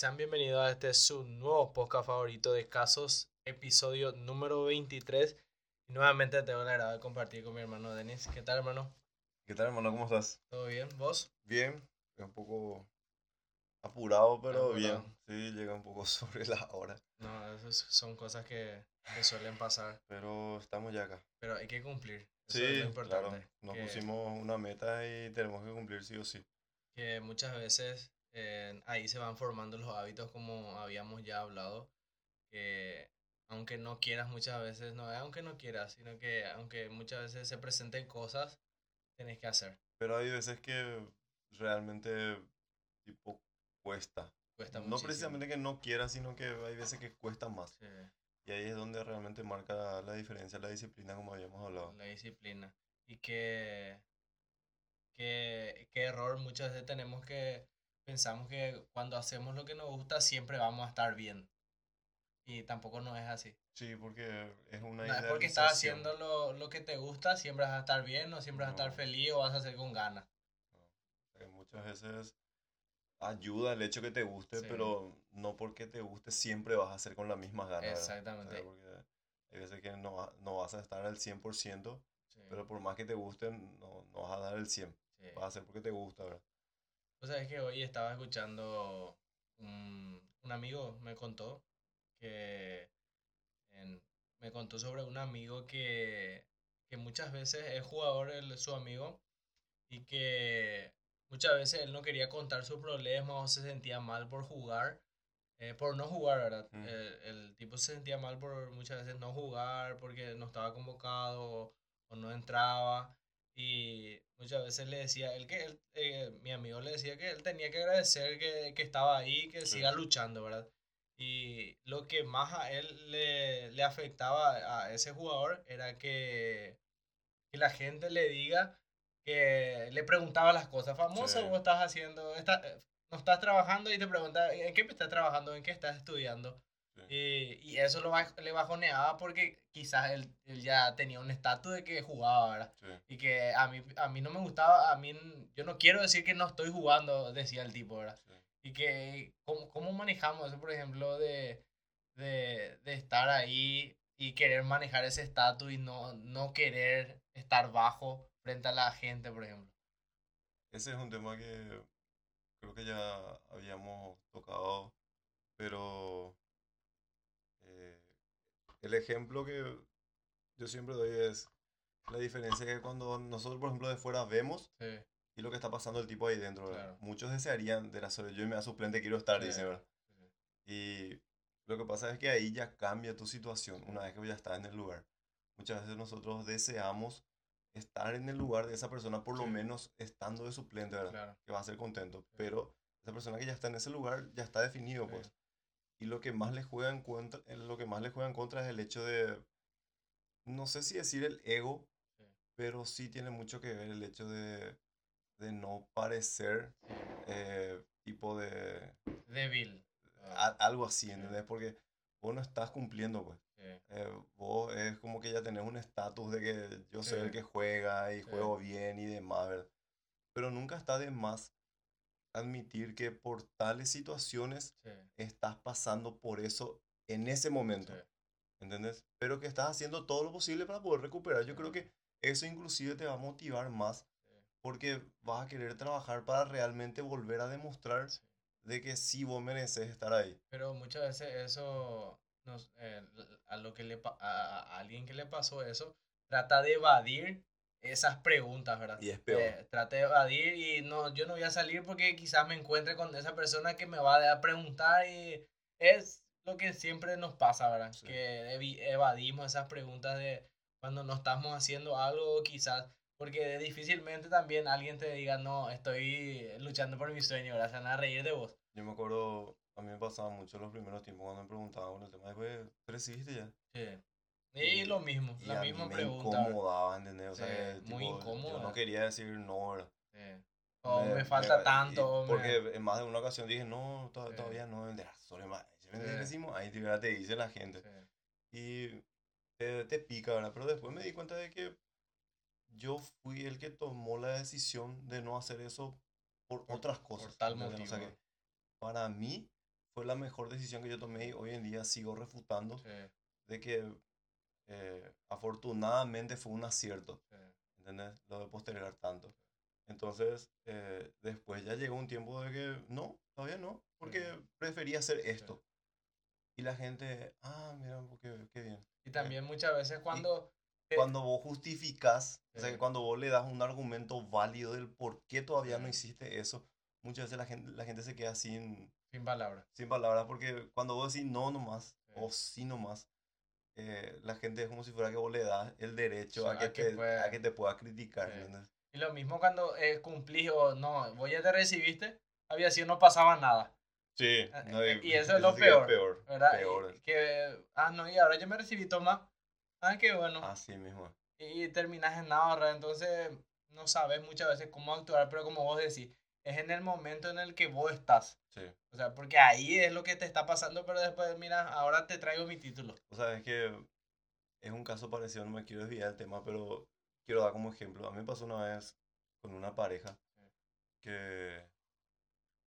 Sean bienvenidos a este su nuevo podcast favorito de casos, episodio número 23. Y nuevamente tengo la agrado de compartir con mi hermano Denis. ¿Qué tal, hermano? ¿Qué tal, hermano? ¿Cómo estás? ¿Todo bien? ¿Vos? Bien, un poco apurado, pero Apurado. bien. Sí, llega un poco sobre la hora, No, esas son cosas que, que suelen pasar, pero estamos ya acá. pero hay que cumplir. Eso Sí, es lo importante. claro. Nos que, pusimos una meta y tenemos que cumplir sí o sí. que muchas veces eh, ahí se van formando los hábitos como habíamos ya hablado. Que aunque no quieras muchas veces, no es aunque no quieras, sino que aunque muchas veces se presenten cosas, tenés que hacer. Pero hay veces que realmente, tipo, cuesta. Cuesta No muchísimo. precisamente que no quieras, sino que hay veces que cuesta más. Sí. Y ahí es donde realmente marca la diferencia la disciplina, como habíamos hablado. la disciplina. Y que, que, qué error muchas veces tenemos que pensamos que cuando hacemos lo que nos gusta siempre vamos a estar bien. Y tampoco no es así. Sí, porque es una No es porque estás haciendo lo, lo que te gusta, siempre vas a estar bien o siempre vas a estar No. feliz o vas a hacer con ganas. que muchas veces ayuda el hecho que te guste, Sí. pero no porque te guste siempre vas a hacer con las mismas ganas. Exactamente. O sea, porque hay veces que no, no vas a estar al 100%, Sí, pero por más que te gusten, no, no vas a dar el 100. sí. Vas a hacer porque te gusta, ¿verdad? O sea, es que hoy estaba escuchando un, un amigo me contó que en- me contó sobre un amigo que, que muchas veces es jugador el, su amigo y que muchas veces él no quería contar sus problemas o se sentía mal por jugar, eh, por no jugar, ¿verdad? Mm. El, el tipo se sentía mal por muchas veces no jugar porque no estaba convocado o, o no entraba. Y muchas veces le decía, él que él, eh, mi amigo le decía que él tenía que agradecer que, que estaba ahí, que Sí. siga luchando, ¿verdad? Y lo que más a él le, le afectaba a ese jugador era que, que la gente le diga que le preguntaba las cosas. Famoso, Sí. vos estás haciendo, está- eh, no estás trabajando y te pregunta, ¿en qué estás trabajando? ¿En qué estás estudiando? Sí. Y, y eso lo baj- le bajoneaba porque quizás él, él ya tenía un estatus de que jugaba, ¿verdad? Sí. Y que a mí, a mí no me gustaba, a mí, yo no quiero decir que no estoy jugando, decía el tipo, ¿verdad? sí. Y que, ¿cómo, cómo manejamos eso, por ejemplo, de, de, de estar ahí y querer manejar ese estatus y no, no querer estar bajo frente a la gente, por ejemplo? Ese es un tema que creo que ya habíamos tocado, pero eh, el ejemplo que yo siempre doy es la diferencia que cuando nosotros, por ejemplo, de fuera vemos Sí, y lo que está pasando el tipo ahí dentro. Muchos desearían de la soledad, yo me da suplente, quiero estar, Sí, dice, ¿verdad? sí. Y lo que pasa es que ahí ya cambia tu situación una vez que ya estás en el lugar. Muchas veces nosotros deseamos estar en el lugar de esa persona, por lo menos estando de suplente, ¿verdad? claro. que va a ser contento, pero esa persona que ya está en ese lugar ya está definido, pues. Y lo que más le juega en contra, eh, lo que más le juega en contra es el hecho de, no sé si decir el ego, Sí. pero sí tiene mucho que ver el hecho de, de no parecer Sí. eh, tipo de Débil. a- algo así, Sí. ¿entendés? Porque vos no estás cumpliendo, pues. Eh, vos es como que ya tenés un estatus de que yo soy el que juega y juego bien y demás, ¿verdad? Pero nunca está de más admitir que por tales situaciones sí, estás pasando por eso en ese momento, sí. ¿entendés? Pero que estás haciendo todo lo posible para poder recuperar. Yo creo que eso inclusive te va a motivar más porque vas a querer trabajar para realmente volver a demostrar de que sí vos mereces estar ahí. Pero muchas veces eso, nos, eh, a, lo que le, a alguien que le pasó eso, trata de evadir esas preguntas, ¿verdad? Y es peor. Eh, trata de evadir y no, yo no voy a salir porque quizás me encuentre con esa persona que me va a preguntar y es lo que siempre nos pasa, ¿verdad? Sí. Que evadimos esas preguntas de cuando no estamos haciendo algo, quizás, porque difícilmente también alguien te diga, no, estoy luchando por mi sueño, ¿verdad? Se van a reír de vos. Yo me acuerdo, a mí me pasaba mucho los primeros tiempos cuando me preguntaban con el tema de, "Güey, ¿tú recibiste ya? Sí. Y, lo mismo, Y la a mí misma me pregunta. incomodaba, ¿entendés? O sea, muy tipo, incómodo, Yo no quería decir no. Sí. O me, falta y- tanto. me- Porque en más de una ocasión dije, no, to- Sí. todavía no, horas más. Decimos, ahí te, te dice la gente. Y te, te pica, ¿verdad? Pero después me di cuenta de que yo fui el que tomó la decisión de no hacer eso por, Por- otras por cosas. tal ¿entendés? O sea motivo. que para mí fue la mejor decisión que yo tomé y hoy en día sigo refutando de que eh, afortunadamente fue un acierto, sí, ¿entendés? Lo de postergar tanto. Entonces, eh, después ya llegó un tiempo de que no, todavía no, porque Sí. prefería hacer esto. Y la gente, ah, mira, qué, qué bien. Y también muchas veces cuando... Cuando vos justificás, o sea, Sí. que cuando vos le das un argumento válido del por qué todavía no Sí. hiciste eso, muchas veces la gente, la gente se queda sin, Sin palabras. sin palabras, porque cuando vos decís no nomás, Sí. o sí nomás, eh, la gente es como si fuera que vos le das el derecho Sí, a que, a que te, pueda- a que te pueda criticar, Sí. ¿entendés? Y lo mismo cuando eh, cumplís o no, vos ya te recibiste, había sido no pasaba nada, Sí, eh, y eso es lo peor, peor, ¿verdad? Y peor. que, ah, no, y ahora yo me recibí, toma. Ah, qué bueno. Así mismo. Y terminas en nada, ¿verdad? Entonces no sabes muchas veces cómo actuar, pero como vos decís, es en el momento en el que vos estás. Sí. O sea, porque ahí es lo que te está pasando, pero después, mira, ahora te traigo mi título. O sea, es que es un caso parecido, no me quiero desviar del tema, pero quiero dar como ejemplo. A mí me pasó una vez con una pareja que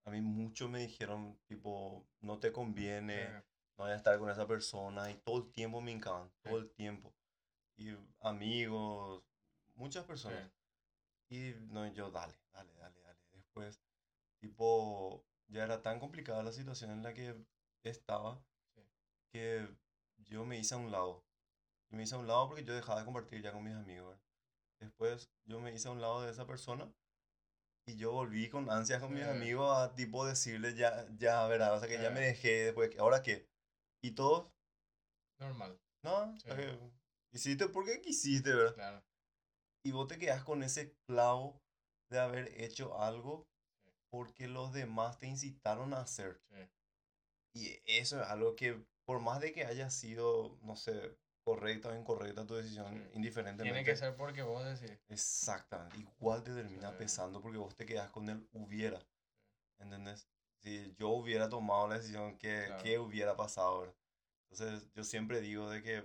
a mí muchos me dijeron, tipo, no te conviene, no vayas a estar con esa persona, y todo el tiempo me hincaban, todo el tiempo. Y amigos, muchas personas. Y no, yo, dale, dale, dale, Después, tipo, ya era tan complicada la situación en la que estaba Sí. que yo me hice a un lado. Me hice a un lado porque yo dejaba de compartir ya con mis amigos. ¿verdad? Después, yo me hice a un lado de esa persona y yo volví con ansias con mis Sí. amigos a tipo decirles ya, ya, ¿verdad? O sea, que ya me dejé después, ¿ahora qué? Y todos, Normal, no, o sea que hiciste porque quisiste, ¿verdad? claro. y vos te quedas con ese clavo de haber hecho algo porque los demás te incitaron a hacer. Sí. Y eso es algo que, por más de que haya sido, no sé, correcta o incorrecta tu decisión, Sí. indiferentemente. Tiene que ser porque vos decís. Exactamente, igual te termina Sí. pesando porque vos te quedas con el hubiera. ¿Entendés? Si yo hubiera tomado la decisión, ¿qué, Claro. qué hubiera pasado? Entonces, yo siempre digo de que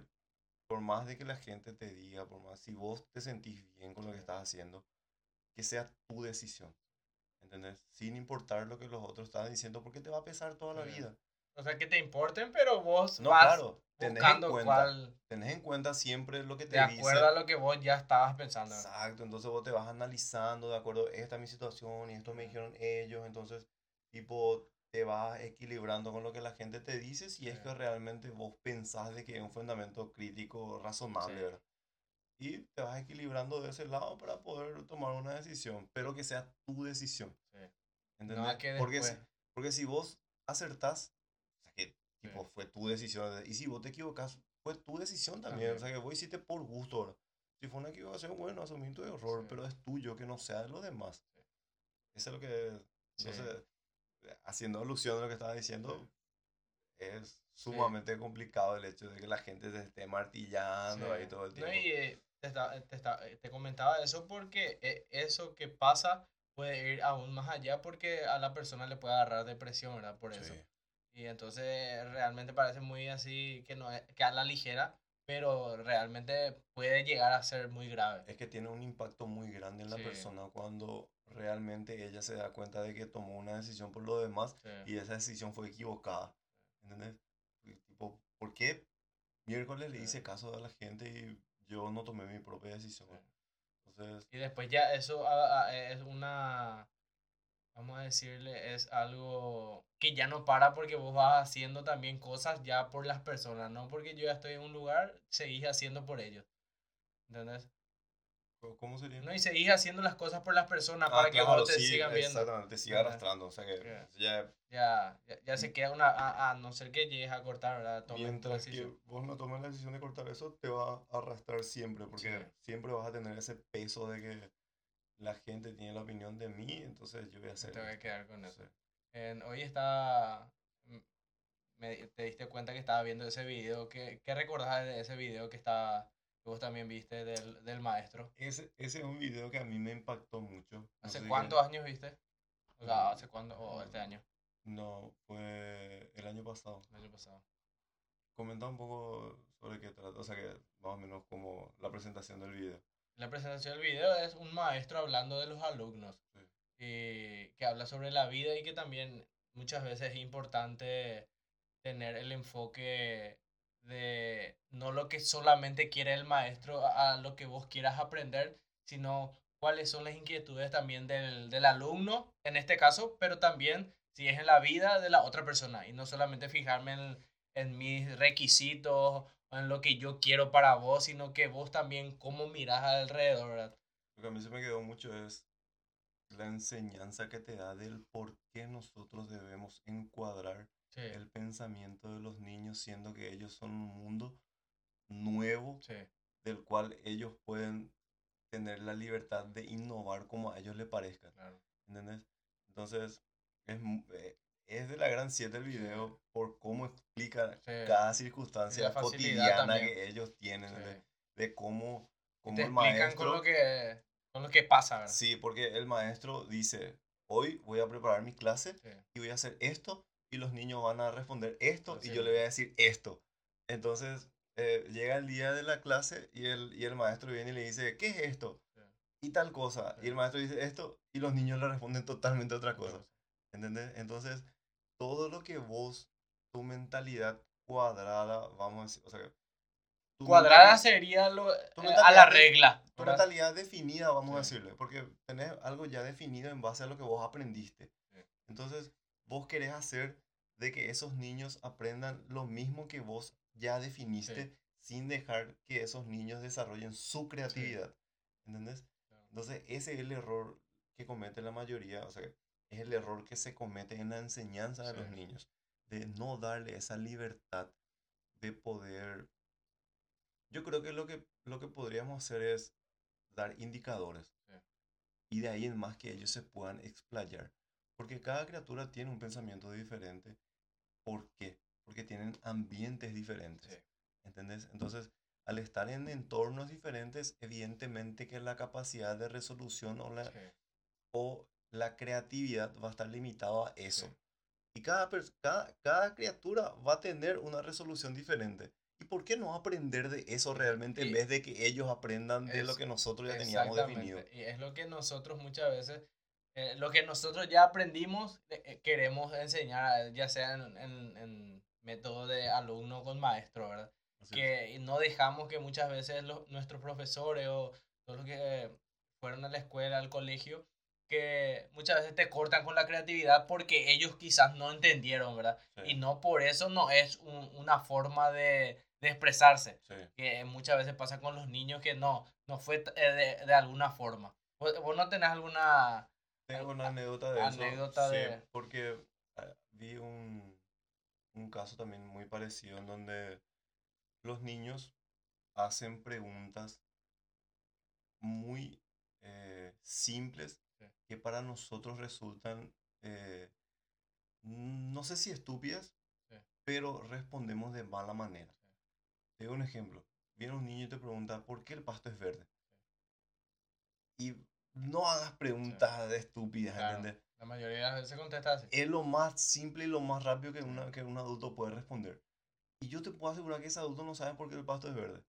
por más de que la gente te diga, por más, si vos te sentís bien con lo que estás haciendo, que sea tu decisión. ¿Entendés? Sin importar lo que los otros están diciendo, porque te va a pesar toda la Sí. vida. O sea, que te importen, pero vos No, vas claro, tenés en buscando cuenta, cuál, tenés en cuenta siempre lo que te de dice. acuerdo a lo que vos ya estabas pensando. Exacto, entonces vos te vas analizando, de acuerdo, esta es mi situación y esto me dijeron ellos, entonces, tipo, te vas equilibrando con lo que la gente te dice si es Sí. que realmente vos pensás de que es un fundamento crítico razonable, Sí. ¿verdad? Y te vas equilibrando de ese lado para poder tomar una decisión, pero que sea tu decisión, Sí. ¿entendés? No que porque, si, porque si vos acertás, o sea, que tipo, Sí. fue tu decisión, y si vos te equivocas, fue tu decisión también, o sea, que vos hiciste por gusto, ¿verdad? Si fue una equivocación, bueno, asumí tu error, Sí. pero es tuyo, que no sea de los demás. Eso es lo que, entonces, haciendo alusión a lo que estaba diciendo, es sumamente complicado el hecho de que la gente se esté martillando ahí todo el No, tiempo. y eh, te, esta- te, esta- eh, te comentaba eso porque eh, eso que pasa puede ir aún más allá porque a la persona le puede agarrar depresión, ¿verdad? Por eso. Sí. Y entonces realmente parece muy así que no es, que a la ligera, pero realmente puede llegar a ser muy grave. Es que tiene un impacto muy grande en la Sí. persona cuando realmente ella se da cuenta de que tomó una decisión por lo demás Sí. y esa decisión fue equivocada. ¿Entendés? Tipo, ¿por qué miércoles le hice caso a la gente y yo no tomé mi propia decisión? Entonces, Y después ya eso ah, ah, es una, vamos a decirle, es algo que ya no para porque vos vas haciendo también cosas ya por las personas, no porque yo ya estoy en un lugar, seguís haciendo por ellos. ¿Entendés? ¿Cómo- ¿cómo sería? No, y seguís haciendo las cosas por las personas Ah, para que claro, vos te sí, sigan viendo. Exactamente, te sigue Ajá. arrastrando. O sea que Sí. ya Ya, ya, ya se queda una, a, a no ser que llegues a cortar, ¿verdad? Tu mientras que vos no tomes la decisión de cortar eso, te va a arrastrar siempre, porque Sí. siempre vas a tener ese peso de que la gente tiene la opinión de mí, entonces yo voy a hacer Te voy a quedar con eso. En- hoy está, m- me, te diste cuenta que estaba viendo ese video. ¿Qué, qué recordás de ese video que, está, que vos también viste del, del maestro? Ese, ese es un video que a mí me impactó mucho. No ¿Hace cuántos años viste? O sea, ¿hace cuándo? ¿O este año? No, fue el año pasado. El año pasado. Comenta un poco sobre qué trata, o sea que más o menos como la presentación del video. La presentación del video es un maestro hablando de los alumnos. Sí. y que habla sobre la vida y que también muchas veces es importante tener el enfoque de no lo que solamente quiere el maestro a lo que vos quieras aprender, sino cuáles son las inquietudes también del, del alumno, en este caso, pero también si es en la vida de la otra persona y no solamente fijarme en, en mis requisitos o en lo que yo quiero para vos, sino que vos también cómo miras alrededor. Lo que a mí se me quedó mucho es la enseñanza que te da del por qué nosotros debemos encuadrar Sí, el pensamiento de los niños, siendo que ellos son un mundo nuevo sí, del cual ellos pueden tener la libertad de innovar como a ellos les parezca. claro. ¿Entendés? Entonces, es, eh, es de la gran 7 el video por cómo explica Sí, cada circunstancia cotidiana también. que ellos tienen, de cómo, cómo te el explican maestro... con lo que, con lo que pasa, ¿verdad? Sí, porque el maestro dice, hoy voy a preparar mi clase y voy a hacer esto y los niños van a responder esto y yo le voy a decir esto. Entonces, eh, llega el día de la clase y el, y el maestro viene y le dice, ¿qué es esto? Sí. Y tal cosa. Y el maestro dice esto y los niños le responden totalmente otra cosa. ¿Entendés? Entonces, todo lo que vos, tu mentalidad cuadrada, vamos a decir, o sea, Cuadrada sería lo, eh, a la regla. tu ¿verdad? mentalidad definida, vamos a decirle, porque tenés algo ya definido en base a lo que vos aprendiste. Entonces, vos querés hacer de que esos niños aprendan lo mismo que vos ya definiste, sin dejar que esos niños desarrollen su creatividad. ¿Entendés? Claro. Entonces, ese es el error que comete la mayoría, o sea, es el error que se comete en la enseñanza de los Sí. niños, de no darle esa libertad de poder... Yo creo que lo que, lo que podríamos hacer es dar indicadores Sí. y de ahí en más que ellos se puedan explayar, porque cada criatura tiene un pensamiento diferente. ¿Por qué? Porque tienen ambientes diferentes. Sí. ¿Entendés? Entonces, al estar en entornos diferentes, evidentemente que la capacidad de resolución o la, Sí, o la creatividad va a estar limitado a eso. Sí. Y cada, cada, cada criatura va a tener una resolución diferente. ¿Y por qué no aprender de eso realmente en Y- vez de que ellos aprendan de lo que nosotros ya teníamos definido? Y es lo que nosotros muchas veces, eh, lo que nosotros ya aprendimos, eh, eh, queremos enseñar, ya sea en, en- en método de alumno con maestro, ¿verdad? Así es. que y no dejamos que muchas veces los, nuestros profesores o todos los que fueron a la escuela, al colegio, que muchas veces te cortan con la creatividad porque ellos quizás no entendieron, ¿verdad? Sí, Y no por eso no es un- una forma de, de expresarse, sí. que muchas veces pasa con los niños que no, no fue eh, de, de alguna forma. ¿Vos, vos no tenés alguna... Tengo una anécdota de eso. anécdota sí, de- porque ah, vi un, un caso también muy parecido en donde los niños hacen preguntas muy eh, simples Sí. que para nosotros resultan, eh, no sé si estúpidas, Sí. pero respondemos de mala manera. Sí. Te doy un ejemplo. Viene un niño y te pregunta, ¿por qué el pasto es verde? Y no hagas preguntas estúpidas, Claro, ¿entendés? la mayoría de las veces contesta así. Es lo más simple y lo más rápido que, una, que un adulto puede responder. Y yo te puedo asegurar que ese adulto no sabe por qué el pasto es verde.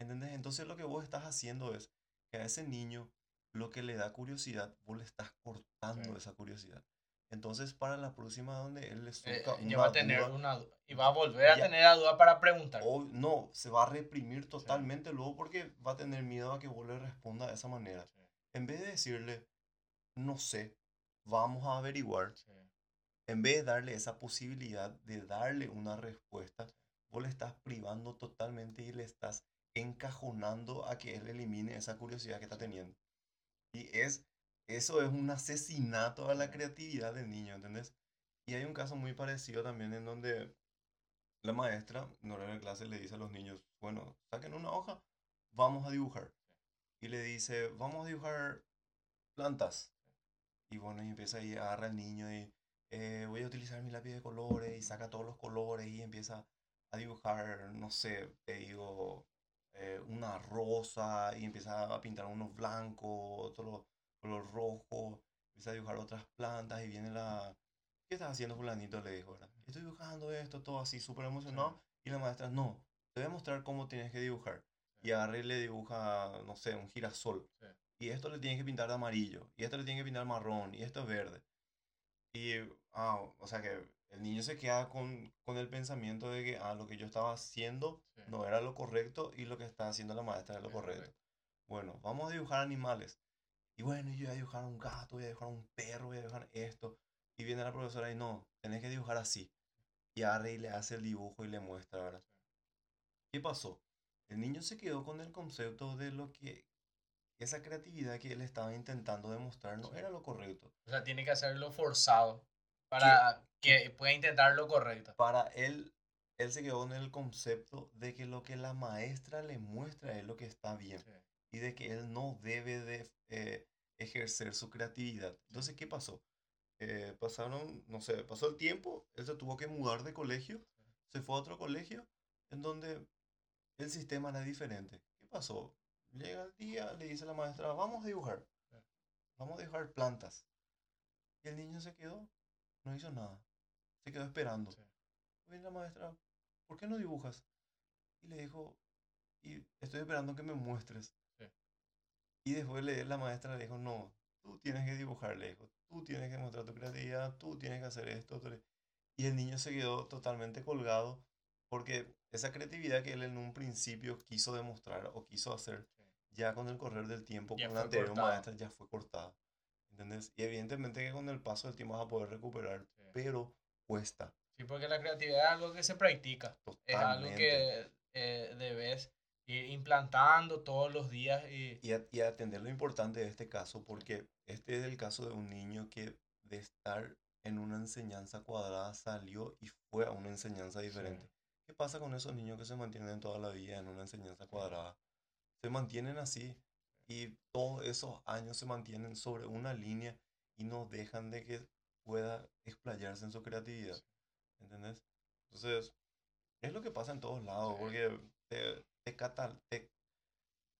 ¿Entendés? Entonces lo que vos estás haciendo es que a ese niño lo que le da curiosidad, vos le estás cortando Sí. esa curiosidad. Entonces para la próxima donde él le Eh, una va a tener duda, una y va a volver a Ya. tener la duda para preguntar. o no, se va a reprimir totalmente luego porque va a tener miedo a que vos le responda de esa manera. Sí, En vez de decirle, no sé, vamos a averiguar, sí, en vez de darle esa posibilidad de darle una respuesta, vos le estás privando totalmente y le estás encajonando a que él elimine esa curiosidad que está teniendo. Y es, eso es un asesinato a la creatividad del niño, ¿entendés? Y hay un caso muy parecido también en donde la maestra, en horario de clase, le dice a los niños, bueno, saquen una hoja, vamos a dibujar. Y le dice, vamos a dibujar plantas. Y bueno, y empieza ahí, agarra al niño y eh, voy a utilizar mi lápiz de colores y saca todos los colores y empieza a dibujar, no sé, te digo, eh, una rosa y empieza a pintar unos blancos, otro color rojo, empieza a dibujar otras plantas y viene la... ¿Qué estás haciendo fulanito? Le dijo, ¿verdad? Estoy dibujando esto, todo así, súper emocionado. Y la maestra, no, te voy a mostrar cómo tienes que dibujar. Y agarra y le dibuja, no sé, un girasol. Sí. Y esto le tienes que pintar de amarillo. Y esto le tienes que pintar marrón. Y esto es verde. Y ah, o sea que el niño se queda con, con el pensamiento de que, ah, lo que yo estaba haciendo Sí. no era lo correcto y lo que está haciendo la maestra es lo correcto. Bueno, vamos a dibujar animales. Y bueno, yo voy a dibujar un gato, voy a dibujar un perro, voy a dibujar esto. Y viene la profesora y no, tenés que dibujar así. Y agarra y le hace el dibujo y le muestra, ¿verdad? ¿Qué pasó? El niño se quedó con el concepto de lo que esa creatividad que él estaba intentando demostrar no era lo correcto. O sea, tiene que hacerlo forzado para que pueda intentar lo correcto. Para él, él se quedó con el concepto de que lo que la maestra le muestra es lo que está bien. Sí. y de que él no debe de eh, ejercer su creatividad. Entonces, ¿qué pasó? Eh, pasaron, no sé, pasó el tiempo, él se tuvo que mudar de colegio, se fue a otro colegio en donde el sistema era diferente. ¿Qué pasó? Llega el día, le dice la maestra, vamos a dibujar, vamos a dibujar plantas. Y el niño se quedó, no hizo nada, se quedó esperando. Sí. Viene la maestra, ¿por qué no dibujas? Y le dijo, y estoy esperando que me muestres. Sí. Y después le, la maestra le dijo, no, tú tienes que dibujar, le dijo, tú tienes que mostrar tu creatividad, tú tienes que hacer esto. tú le-". Y el niño se quedó totalmente colgado porque esa creatividad que él en un principio quiso demostrar o quiso hacer, Sí. ya con el correr del tiempo, Ya con la anterior cortada. maestra, ya fue cortada. ¿Entendés? Y evidentemente que con el paso del tiempo vas a poder recuperar, Sí. pero cuesta. Sí, porque la creatividad es algo que se practica. Es algo que eh, debes ir implantando todos los días y Y, a- y atender lo importante de este caso, porque este es el caso de un niño que de estar en una enseñanza cuadrada salió y fue a una enseñanza diferente. ¿Qué pasa con esos niños que se mantienen toda la vida en una enseñanza cuadrada? Se mantienen así y todos esos años se mantienen sobre una línea y no dejan de que pueda explayarse en su creatividad. ¿Entendés? Entonces, es lo que pasa en todos lados, porque te, te, te-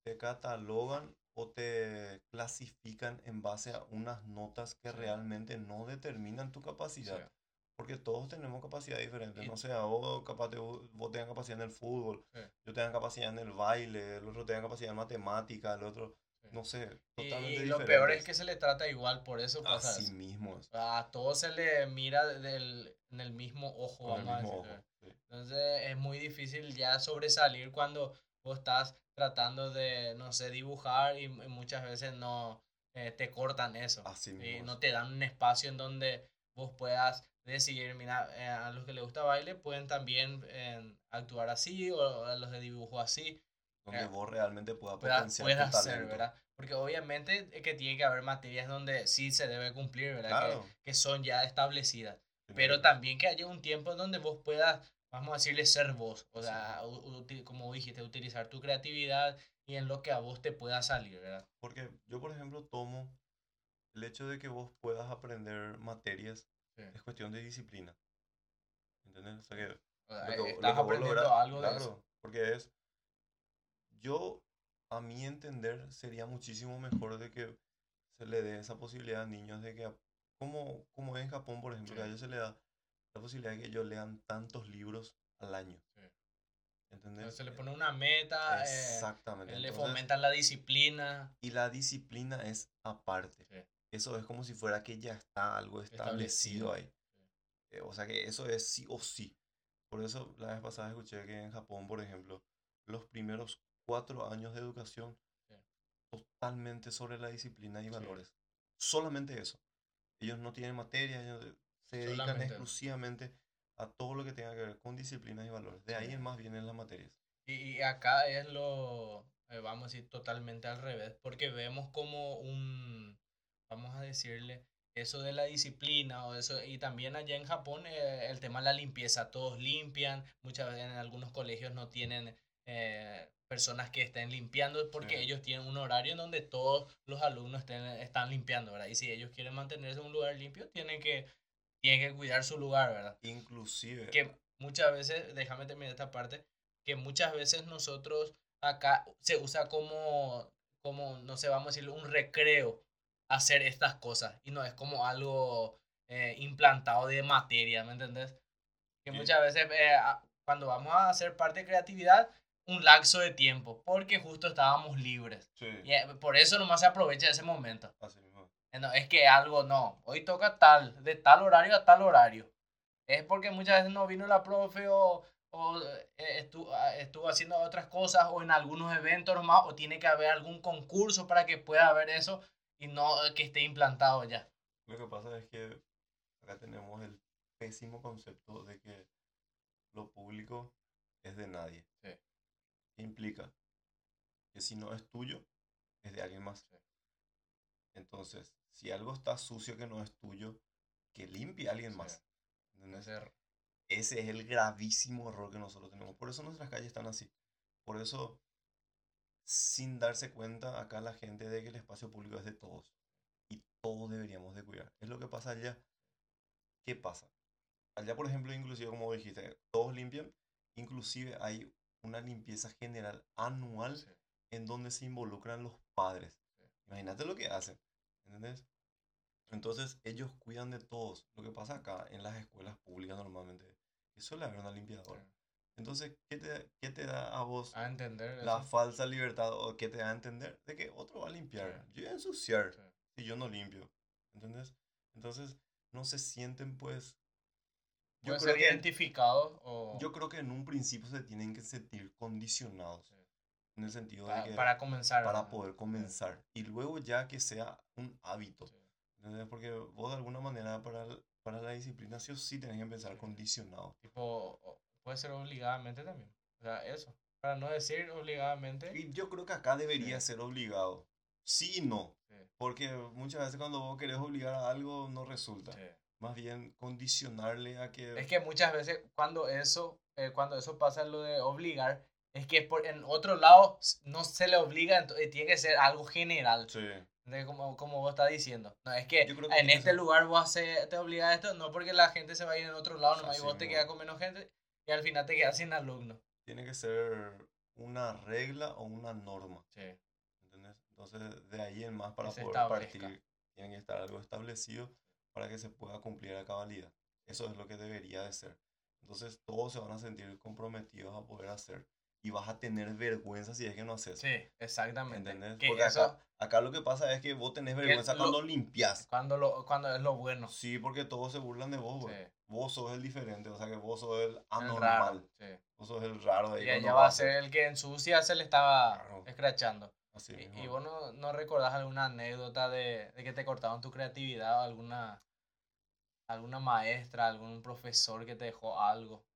te catalogan o te clasifican en base a unas notas que realmente no determinan tu capacidad. Porque todos tenemos capacidad diferente. Y- No sé, a vos, capaz te- vos tengas capacidad en el fútbol, Sí. yo tenga capacidad en el baile, el otro tenga capacidad en matemática, el otro, sí. no sé, Y, totalmente y lo peor es que se le trata igual, por eso pasa Así eso. mismo es, A todos se le mira del, en el mismo ojo, con el vamos a mismo decir. ojo. sí. Entonces es muy difícil ya sobresalir cuando vos estás tratando de, no sé, dibujar y, y muchas veces no eh, te cortan eso. Así y mismo no es. te dan un espacio en donde vos puedas decidir, mira, eh, a los que les gusta baile pueden también eh, actuar así o a los de dibujo así. Donde eh, vos realmente puedas pueda- potenciar puedas tu hacer, talento. ¿verdad? Porque obviamente es que tiene que haber materias donde sí se debe cumplir, ¿verdad? Que- Claro. que son ya establecidas Tiene pero que- también que haya un tiempo en donde vos puedas, vamos a decirle, ser vos, o sea, uti- como dijiste, utilizar tu creatividad y en lo que a vos te pueda salir, ¿verdad? Porque yo, por ejemplo, tomo el hecho de que vos puedas aprender materias Sí. es cuestión de disciplina. ¿Entendés? O sea que O sea, lo que, eh, lo estás que vos aprendiendo algo de eso. claro, porque es, yo, a mi entender, sería muchísimo mejor de que se le dé esa posibilidad a niños de que, como, como en Japón, por ejemplo, que a Sí. ellos se le da la posibilidad de que ellos lean tantos libros al año. Sí. ¿Entendés? Se le pone una meta, eh, Exactamente. le entonces- fomentan la disciplina. y la disciplina es aparte. Sí. Eso es como si fuera que ya está algo establecido Establecido, ahí. Eh, o sea que eso es sí o sí. Por eso la vez pasada escuché que en Japón, por ejemplo, los primeros cuatro años de educación, Sí. totalmente sobre la disciplina y Sí. valores. Solamente eso. Ellos no tienen materia, ellos se dedican Solamente exclusivamente a todo lo que tenga que ver con disciplinas y valores. De ahí Sí. en más vienen las materias. Y, y acá es lo, eh, vamos a decir, totalmente al revés, porque vemos como un, vamos a decirle, eso de la disciplina o eso, y también allá en Japón eh, el tema de la limpieza, todos limpian, muchas veces en algunos colegios no tienen eh, personas que estén limpiando porque Sí. ellos tienen un horario en donde todos los alumnos estén, están limpiando, ¿verdad? Y si ellos quieren mantenerse en un lugar limpio, tienen que, tienen que cuidar su lugar, ¿verdad? Inclusive, que muchas veces, déjame terminar esta parte, que muchas veces nosotros acá se usa como, como, no sé, vamos a decirlo, un recreo hacer estas cosas y no es como algo eh, implantado de materia, ¿me entendés? Que Sí. muchas veces eh, cuando vamos a hacer parte de creatividad, un lapso de tiempo, porque justo estábamos libres. sí, Y eh, por eso nomás se aprovecha ese momento. así mismo. No, es que algo no. Hoy toca tal, de tal horario a tal horario. Es porque muchas veces no vino la profe o, o eh, estuvo, ah, estuvo, haciendo otras cosas o en algunos eventos nomás o tiene que haber algún concurso para que pueda haber eso y no que esté implantado ya. Lo que pasa es que acá tenemos el pésimo concepto de que lo público es de nadie. Sí. Implica que si no es tuyo, es de alguien más. Entonces, si algo está sucio que no es tuyo, que limpie a alguien más. Ese es el gravísimo error que nosotros tenemos. Por eso nuestras calles están así. Por eso, sin darse cuenta, acá la gente de que el espacio público es de todos. Y todos deberíamos de cuidar. Es lo que pasa allá. ¿Qué pasa? Allá, por ejemplo, inclusive, como dijiste, todos limpian. Inclusive hay una limpieza general anual en donde se involucran los padres. Imagínate lo que hacen. ¿Entendés? Entonces ellos cuidan de todos. Lo que pasa acá en las escuelas públicas normalmente es suele haber una limpiadora. Entonces, ¿qué te, ¿qué te, da a vos a entender la falsa libertad o qué te da a entender de que otro va a limpiar? Yo voy a ensuciar si yo no limpio. ¿Entendés? Entonces, no se sienten pues... Yo creo que, identificados o... Yo creo que en un principio se tienen que sentir condicionados. En el sentido de que... Para comenzar. Para poder comenzar. Y luego ya que sea un hábito. Porque vos de alguna manera para, para la disciplina sí o sí tenés que empezar condicionado. Tipo, puede ser obligadamente también. O sea, eso. Para no decir obligadamente. Y yo creo que acá debería ser obligado. Sí y no. Porque muchas veces cuando vos querés obligar a algo no resulta. Más bien condicionarle a que... Es que muchas veces cuando eso, eh, cuando eso pasa lo de obligar, es que por, en otro lado no se le obliga, entonces, tiene que ser algo general. Sí. Como, como vos estás diciendo. No, es que, en este lugar vos te obligas a esto, no porque la gente se va a ir en otro lado, nomás y vos te quedas con menos gente y al final te quedas sin alumno. Tiene que ser una regla o una norma. Sí. ¿Entendés? Entonces, de ahí en más para poder partir, tiene que estar algo establecido para que se pueda cumplir a cabalidad. Eso es lo que debería de ser. Entonces, todos se van a sentir comprometidos a poder hacer y vas a tener vergüenza si es que no haces. Sí, exactamente. ¿Entendés? Porque acá, acá, lo que pasa es que vos tenés vergüenza cuando limpias. Cuando, lo, cuando es lo bueno. Sí, porque todos se burlan de vos, güey. Vos sos el diferente, o sea que vos sos el anormal. sí. Vos sos el raro de ahí. Y ella va a ser el que ensucia se le estaba escrachando. Así y, y, vos no, no, recordás alguna anécdota de, de, que te cortaban tu creatividad o alguna, alguna maestra, algún profesor que te dejó algo.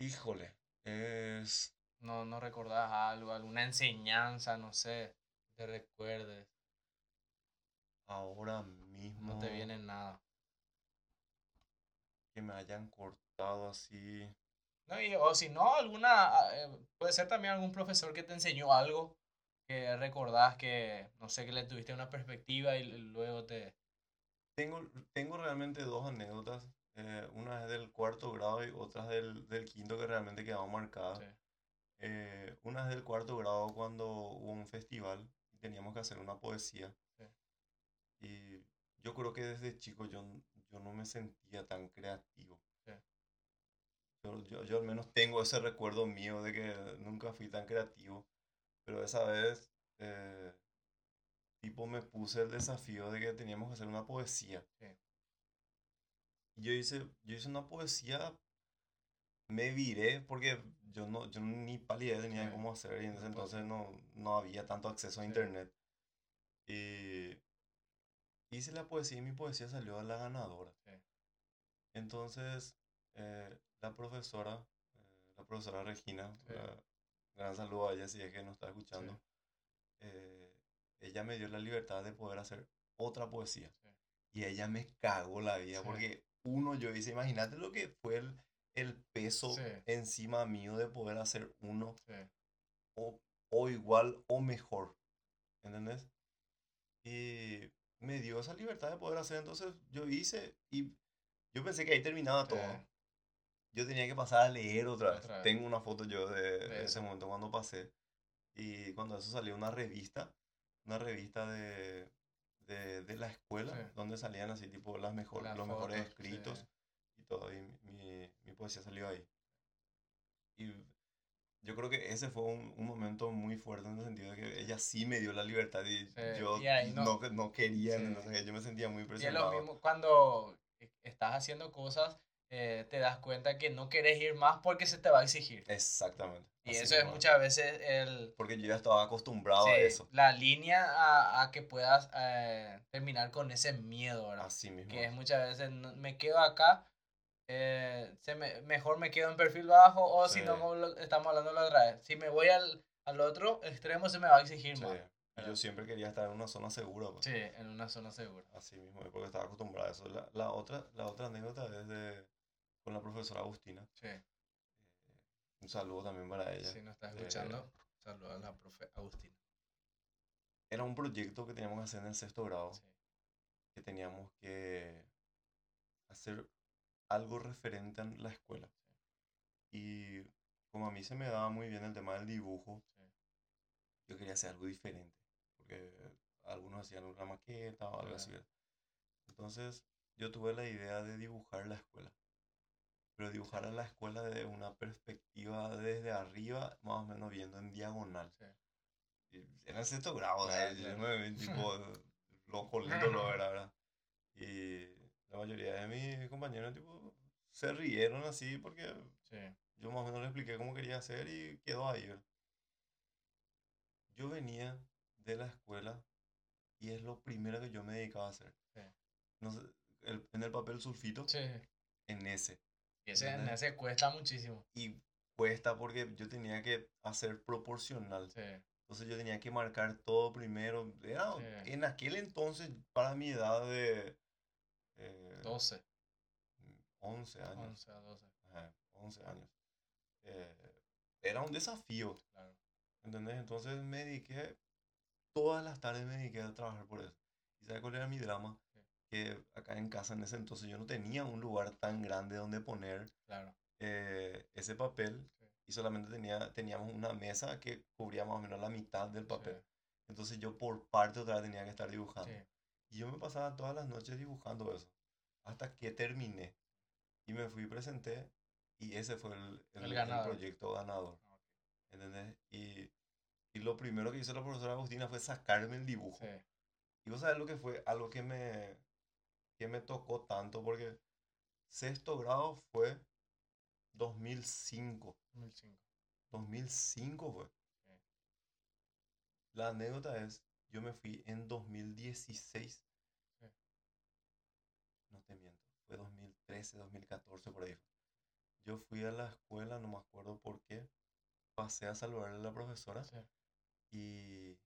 Híjole, es no, no recordás algo, alguna enseñanza, no sé, te recuerdes. Ahora mismo. No te viene nada. Que me hayan cortado así. No, y, o si no, alguna. Ah, eh, puede ser también algún profesor que te enseñó algo que recordás que, no sé, que le tuviste una perspectiva y luego te. Tengo, tengo realmente dos anécdotas. Eh, una es del cuarto grado y otra es del, del quinto que realmente quedó marcada. Sí. Eh, una es del cuarto grado cuando hubo un festival y teníamos que hacer una poesía. Y yo creo que desde chico yo, yo no me sentía tan creativo. Yo, yo, al menos tengo ese recuerdo mío de que nunca fui tan creativo. Pero esa vez, eh, tipo, me puse el desafío de que teníamos que hacer una poesía. Y yo hice, yo hice una poesía me viré porque yo no yo ni palidez tenía cómo hacer y en ese entonces no, no había tanto acceso a internet. Y hice la poesía y mi poesía salió a la ganadora. Entonces, eh, la profesora, eh, la profesora Regina, gran saludo a ella si es que nos está escuchando, eh, ella me dio la libertad de poder hacer otra poesía. Y ella me cagó la vida porque uno, yo hice, imagínate lo que fue el el peso encima mío de poder hacer uno o, o, igual o mejor. ¿Entendés? Y me dio esa libertad de poder hacer. Entonces yo hice y yo pensé que ahí terminaba todo. Yo tenía que pasar a leer otra vez. Tengo una foto yo de, ese momento cuando pasé. Y cuando eso salió una revista, una revista de, de, de la escuela, donde salían así tipo las mejor, los mejores escritos y todo. Y mi, mi poesía salió ahí. Y yo creo que ese fue un, un momento muy fuerte en el sentido de que ella sí me dio la libertad y Sí, yo y no- no, no quería, Sí. entonces yo me sentía muy Y es lo presionado. mismo cuando e- estás haciendo cosas, eh, te das cuenta que no querés ir más porque se te va a exigir. Exactamente. Y así eso es muchas veces el, Porque yo ya estaba acostumbrado sí, a eso. la línea a, a que puedas eh, terminar con ese miedo, ¿verdad? Así mismo. Que es muchas veces, "No- me quedo acá, eh, se me, mejor me quedo en perfil bajo o si no, como lo- estamos hablando la otra vez, si me voy al, al otro extremo se me va a exigir Sí. más. Yo siempre quería estar en una zona segura. pues. Sí, en una zona segura. Así mismo, porque estaba acostumbrado a eso. La, la otra, la otra anécdota es de, con la profesora Agustina. Sí, Eh, un saludo también para ella. si nos estás Eh, escuchando, saludos a la profe Agustina. Era un proyecto que teníamos que hacer en el sexto grado, Sí, que teníamos que hacer algo referente a la escuela. Y como a mí se me daba muy bien el tema del dibujo, sí, yo quería hacer algo diferente, porque algunos hacían una maqueta o algo Claro. así. Entonces yo tuve la idea de dibujar la escuela, pero dibujar a la escuela desde una perspectiva desde arriba, más o menos viendo en diagonal. sí. Era el sexto grado, yo claro. me vi tipo loco, lindo, lo era, ¿verdad? Y la mayoría de mis compañeros tipo, se rieron así porque Sí, yo más o menos le expliqué cómo quería hacer y quedó ahí. ¿verdad? Yo venía de la escuela y es lo primero que yo me dedicaba a hacer. Sí. No sé, el- en el papel sulfito, sí. en ese. Y ese, en ese cuesta muchísimo. Y cuesta porque yo tenía que hacer proporcional. Sí, Entonces yo tenía que marcar todo primero. Era-. En aquel entonces, para mi edad de eh, 12, 11 años, 11 a 12, ajá, 11 años, eh, era un desafío. claro. ¿Entendés? Entonces me dediqué, todas las tardes me dediqué a trabajar por eso. ¿Y sabes cuál era mi drama? Sí. Que acá en casa en ese entonces yo no tenía un lugar tan grande donde poner Claro, eh, ese papel Sí. y solamente tenía, teníamos una mesa que cubría más o menos la mitad del sí, papel. Entonces yo por parte otra tenía que estar dibujando. Y yo me pasaba todas las noches dibujando eso. Hasta que terminé. Y me fui y presenté. Y ese fue el, el- El proyecto ganador. Ah. Y, y lo primero que hizo la profesora Agustina fue sacarme el dibujo. sí, Y vos sabés lo que fue, algo que me, que me tocó tanto, porque sexto grado fue 2005. 2005. 2005 fue. Sí. La anécdota es, yo me fui en 2016. Sí. No te miento, fue 2013, 2014 por ahí. Yo fui a la escuela, no me acuerdo por qué, pasé a saludarle a la profesora Sí, y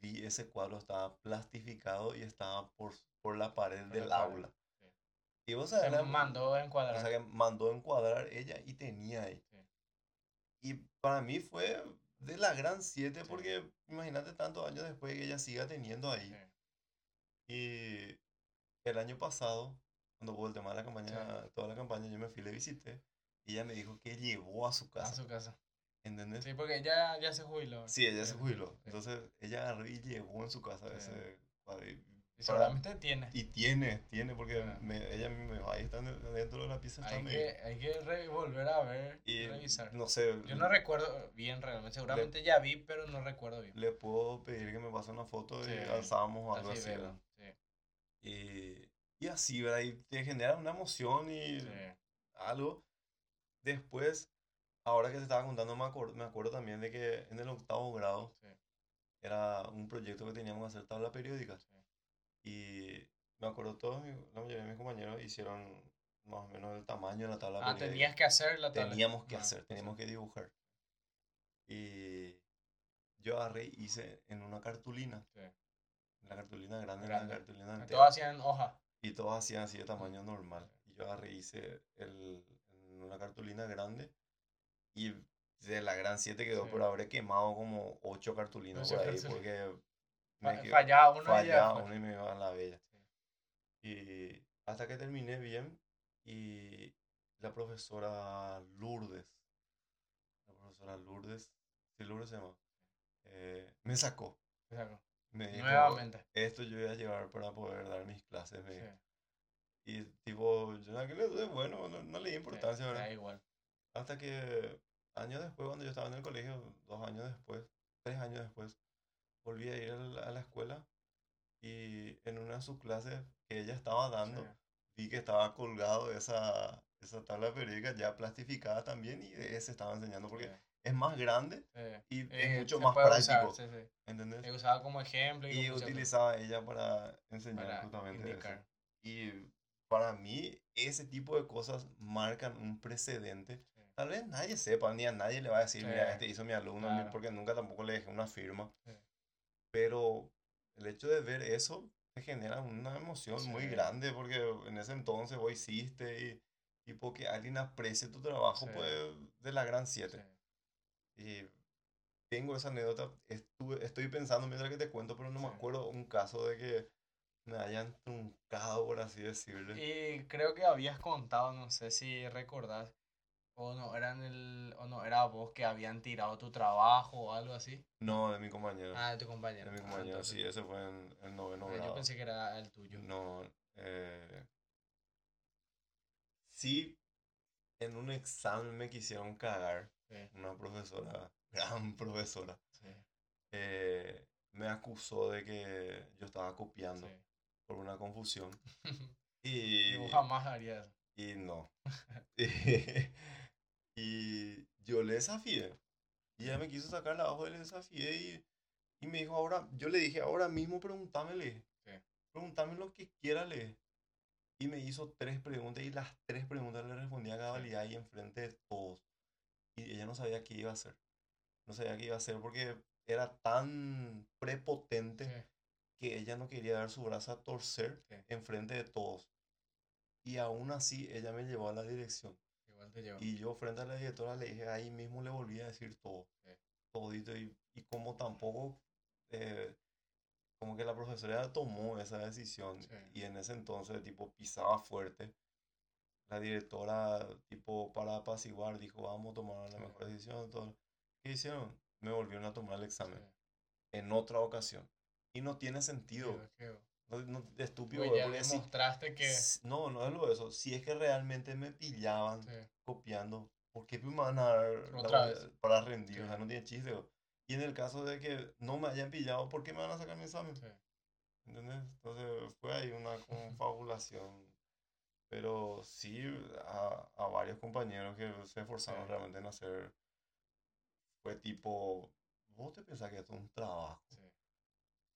vi ese cuadro, estaba plastificado y estaba por, por la pared Por la del pared, aula. sí. Y vos Se sabés, mandó a o encuadrar. sea, que mandó a encuadrar ella y tenía ahí. Y para mí fue de la gran 7 Sí. porque imagínate tantos años después que ella siga teniendo ahí. Sí, Y el año pasado, cuando hubo el tema de la campaña, toda la campaña, yo me fui y le visité. Y ella me dijo que llevó a su a casa. su casa. ¿Entendés? Sí, porque ya, ya se jubiló. Sí, ella se jubiló. Entonces ella agarró y llevó en su casa ese cuadro. Y, Y para- seguramente tiene. y tiene, tiene, porque me- ella me dijo, ahí están dentro de la pieza. Hay Están que, ahí". hay que volver a ver y Y revisar. no sé, Yo no recuerdo bien realmente. Seguramente ya vi, pero no recuerdo bien. le puedo pedir que me pase una foto y Sí, alzábamos o algo Así así. vemos. ¿verdad? Sí, Y, y así, ¿verdad? Y te genera una emoción y sí, algo. Después, ahora que te estaba contando, me acuerdo, me acuerdo también de que en el octavo grado era un proyecto que teníamos que hacer tabla periódica. Sí. Y me acuerdo, todos, la mayoría de mis compañeros hicieron más o menos el tamaño de la tabla Ah, tenías que hacer la tabla. Teníamos que Ah, hacer, sí. teníamos que dibujar. Y yo agarré hice en una cartulina. Sí. En la cartulina grande, en Grande. la cartulina entera. Todos hacían hoja. Y todos hacían así de tamaño normal. Y yo agarré hice el, en una cartulina grande. Y de la gran 7 quedó, Sí. pero habré quemado como 8 cartulinas Ocho por ahí. Porque Fallaba uno fallaba uno y me iba a la bella. Sí. Y hasta que terminé bien. Y la profesora Lourdes. La profesora Lourdes. Sí, Lourdes se llama. eh, me sacó. O sea, Me dijo, Nuevamente. esto yo voy a llevar para poder dar mis clases. me Sí. Y tipo, yo en aquel entonces, bueno, no, no le di sí, importancia, da ¿verdad? igual. Hasta que años después, cuando yo estaba en el colegio, dos años después, tres años después, volví a ir a la, a la escuela y en una de sus clases que ella estaba dando, Sí. vi que estaba colgado esa, esa tabla periódica ya plastificada también y de ese estaba enseñando porque Sí, es más grande sí. y Eh, es mucho más práctico, usar. ¿entendés? Se usaba como ejemplo y, Y utilizaba ella para enseñar para justamente eso. indicar. Y para mí, ese tipo de cosas marcan un precedente. Tal vez nadie sepa, ni a nadie le va a decir, mira, este hizo mi alumno, claro. porque nunca tampoco le dejé una firma. Sí. Pero el hecho de ver eso te genera una emoción muy Sí. grande, porque en ese entonces vos hiciste y, y porque alguien aprecie tu trabajo, Sí. pues de la gran Sí. 7. Y tengo esa anécdota, estuve, estoy pensando mientras que te cuento, pero no me Sí. acuerdo un caso de que me hayan truncado, por así decirlo. Y creo que habías contado, no sé si recordás, o no, era en el, o no, era vos que habían tirado tu trabajo o algo así. No, de mi compañero. Ah, de tu compañero. de mi Ah, compañero, entonces, sí, ese fue en el noveno grado. Yo pensé que era el tuyo. No, eh, sí, en un examen me quisieron cagar, Sí, una profesora, gran profesora, sí, eh, me acusó de que yo estaba copiando sí. por una confusión. Y, Y vos jamás harías eso. y no. y yo le desafié. Y ella me quiso sacar la y le desafié y, y me dijo, ahora, yo le dije, ahora mismo pregúntamele. Sí. Pregúntame lo que quiera leer. Y me hizo tres preguntas y las tres preguntas le respondía a cabalidad y enfrente de todos. Y ella no sabía qué iba a hacer. No sabía qué iba a hacer porque era tan prepotente Sí, que ella no quería dar su brazo a torcer Sí. enfrente de todos. Y aún así ella me llevó a la dirección. Y yo frente a la directora le dije, ahí mismo le volví a decir todo. Todito. Y, y como tampoco, eh, como que la profesora tomó esa decisión. Sí. Y en ese entonces, tipo, pisaba fuerte. La directora, tipo, para apaciguar, dijo, vamos a tomar la Sí. mejor decisión. Todo. ¿Qué hicieron? Me volvieron a tomar el examen. Sí. En otra ocasión. Y no tiene sentido. No, no, estúpido, Pues ya si- demostraste que... no, no es lo de eso. Si es que realmente me pillaban Sí, copiando, ¿por qué me van a dar Otra vez. para rendir? O sea, no tiene chiste. Y en el caso de que no me hayan pillado, ¿por qué me van a sacar mi examen? sí. ¿Entendés? Entonces fue ahí una confabulación. Pero sí, a, a varios compañeros que se esforzaron Sí. realmente en hacer, fue tipo, vos te pensás que esto es un trabajo. sí.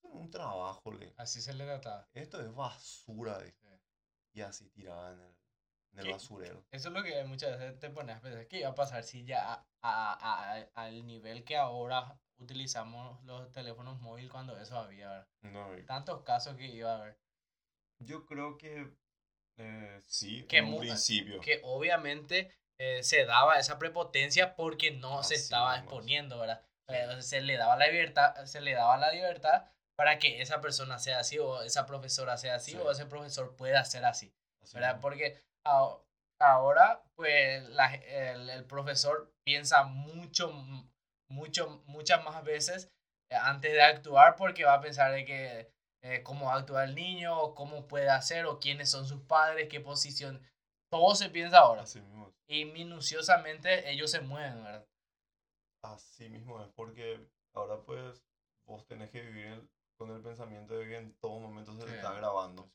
Un trabajo, le. Así se le trataba. Esto es basura, de Sí. y así tiraba en el, en el basurero. Eso es lo que muchas veces te pones a pensar, ¿qué iba a pasar si ya a- a- a- al nivel que ahora utilizamos los teléfonos móviles cuando eso había. No, Tantos casos que iba a haber. yo creo que eh, sí, Que en un principio. Que obviamente eh, se daba esa prepotencia porque no se Así estaba mismo es. exponiendo, ¿verdad? Eh, se le daba la libertad, se le daba la libertad para que esa persona sea así o esa profesora sea así Sí. o ese profesor pueda ser así. así ¿verdad? Porque a- ahora, pues, la- el, el profesor piensa mucho, mucho, muchas más veces eh, antes de actuar porque va a pensar de que eh, cómo va a actuar el niño, o cómo puede hacer, o quiénes son sus padres, qué posición. Todo se piensa ahora. Así mismo. Y minuciosamente ellos se mueven, ¿verdad? Así mismo es, porque ahora pues vos tenés que vivir el- con el pensamiento de que en todo momento se Sí. está grabando.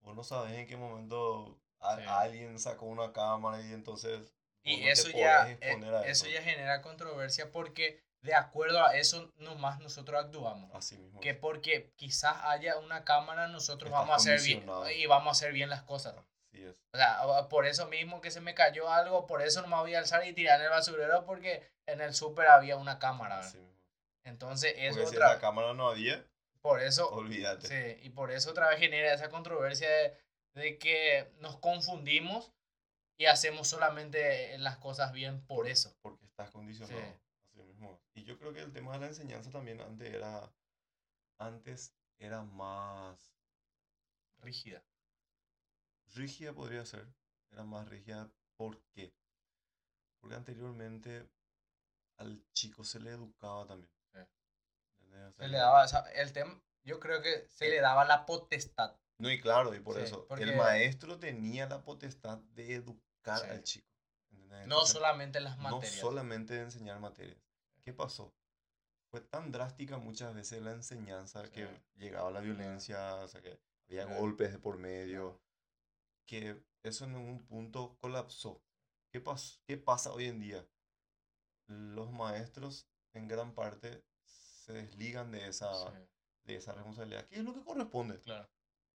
Vos no sabes en qué momento a- Sí. alguien sacó una cámara y entonces Y eso ya, eh, a eso ya genera controversia porque de acuerdo a eso nomás nosotros actuamos. Así mismo. que porque quizás haya una cámara, nosotros Estás vamos a hacer bien y vamos a hacer bien las cosas. Así es. O sea, por eso mismo que se me cayó algo, por eso no me voy a alzar y tirar en el basurero porque en el súper había una cámara. Así mismo. Entonces, eso Porque si otra esa cámara no había, por eso, olvídate. sí, y por eso otra vez genera esa controversia de, de que nos confundimos y hacemos solamente las cosas bien por eso. Porque estás condicionado. Sí. Así mismo. Y yo creo que el tema de la enseñanza también antes era, antes era más Rígida. rígida, podría ser. Era más rígida. ¿Por qué? Porque anteriormente al chico se le educaba también. O sea, Se le daba, esa- el tema, yo creo que se Eh, le daba la potestad. No, y claro, y por Sí, eso. porque- El maestro tenía la potestad de educar Sí. al chico. ¿entendés? No Entonces, solamente las no materias. solamente enseñar materias. ¿Qué pasó? Fue tan drástica muchas veces la enseñanza que llegaba la violencia, o sea, que había golpes de por medio, que eso en un punto colapsó. ¿Qué, pas- ¿Qué pasa hoy en día? Los maestros en gran parte se desligan de esa, Sí, de esa responsabilidad, que es lo que corresponde. claro.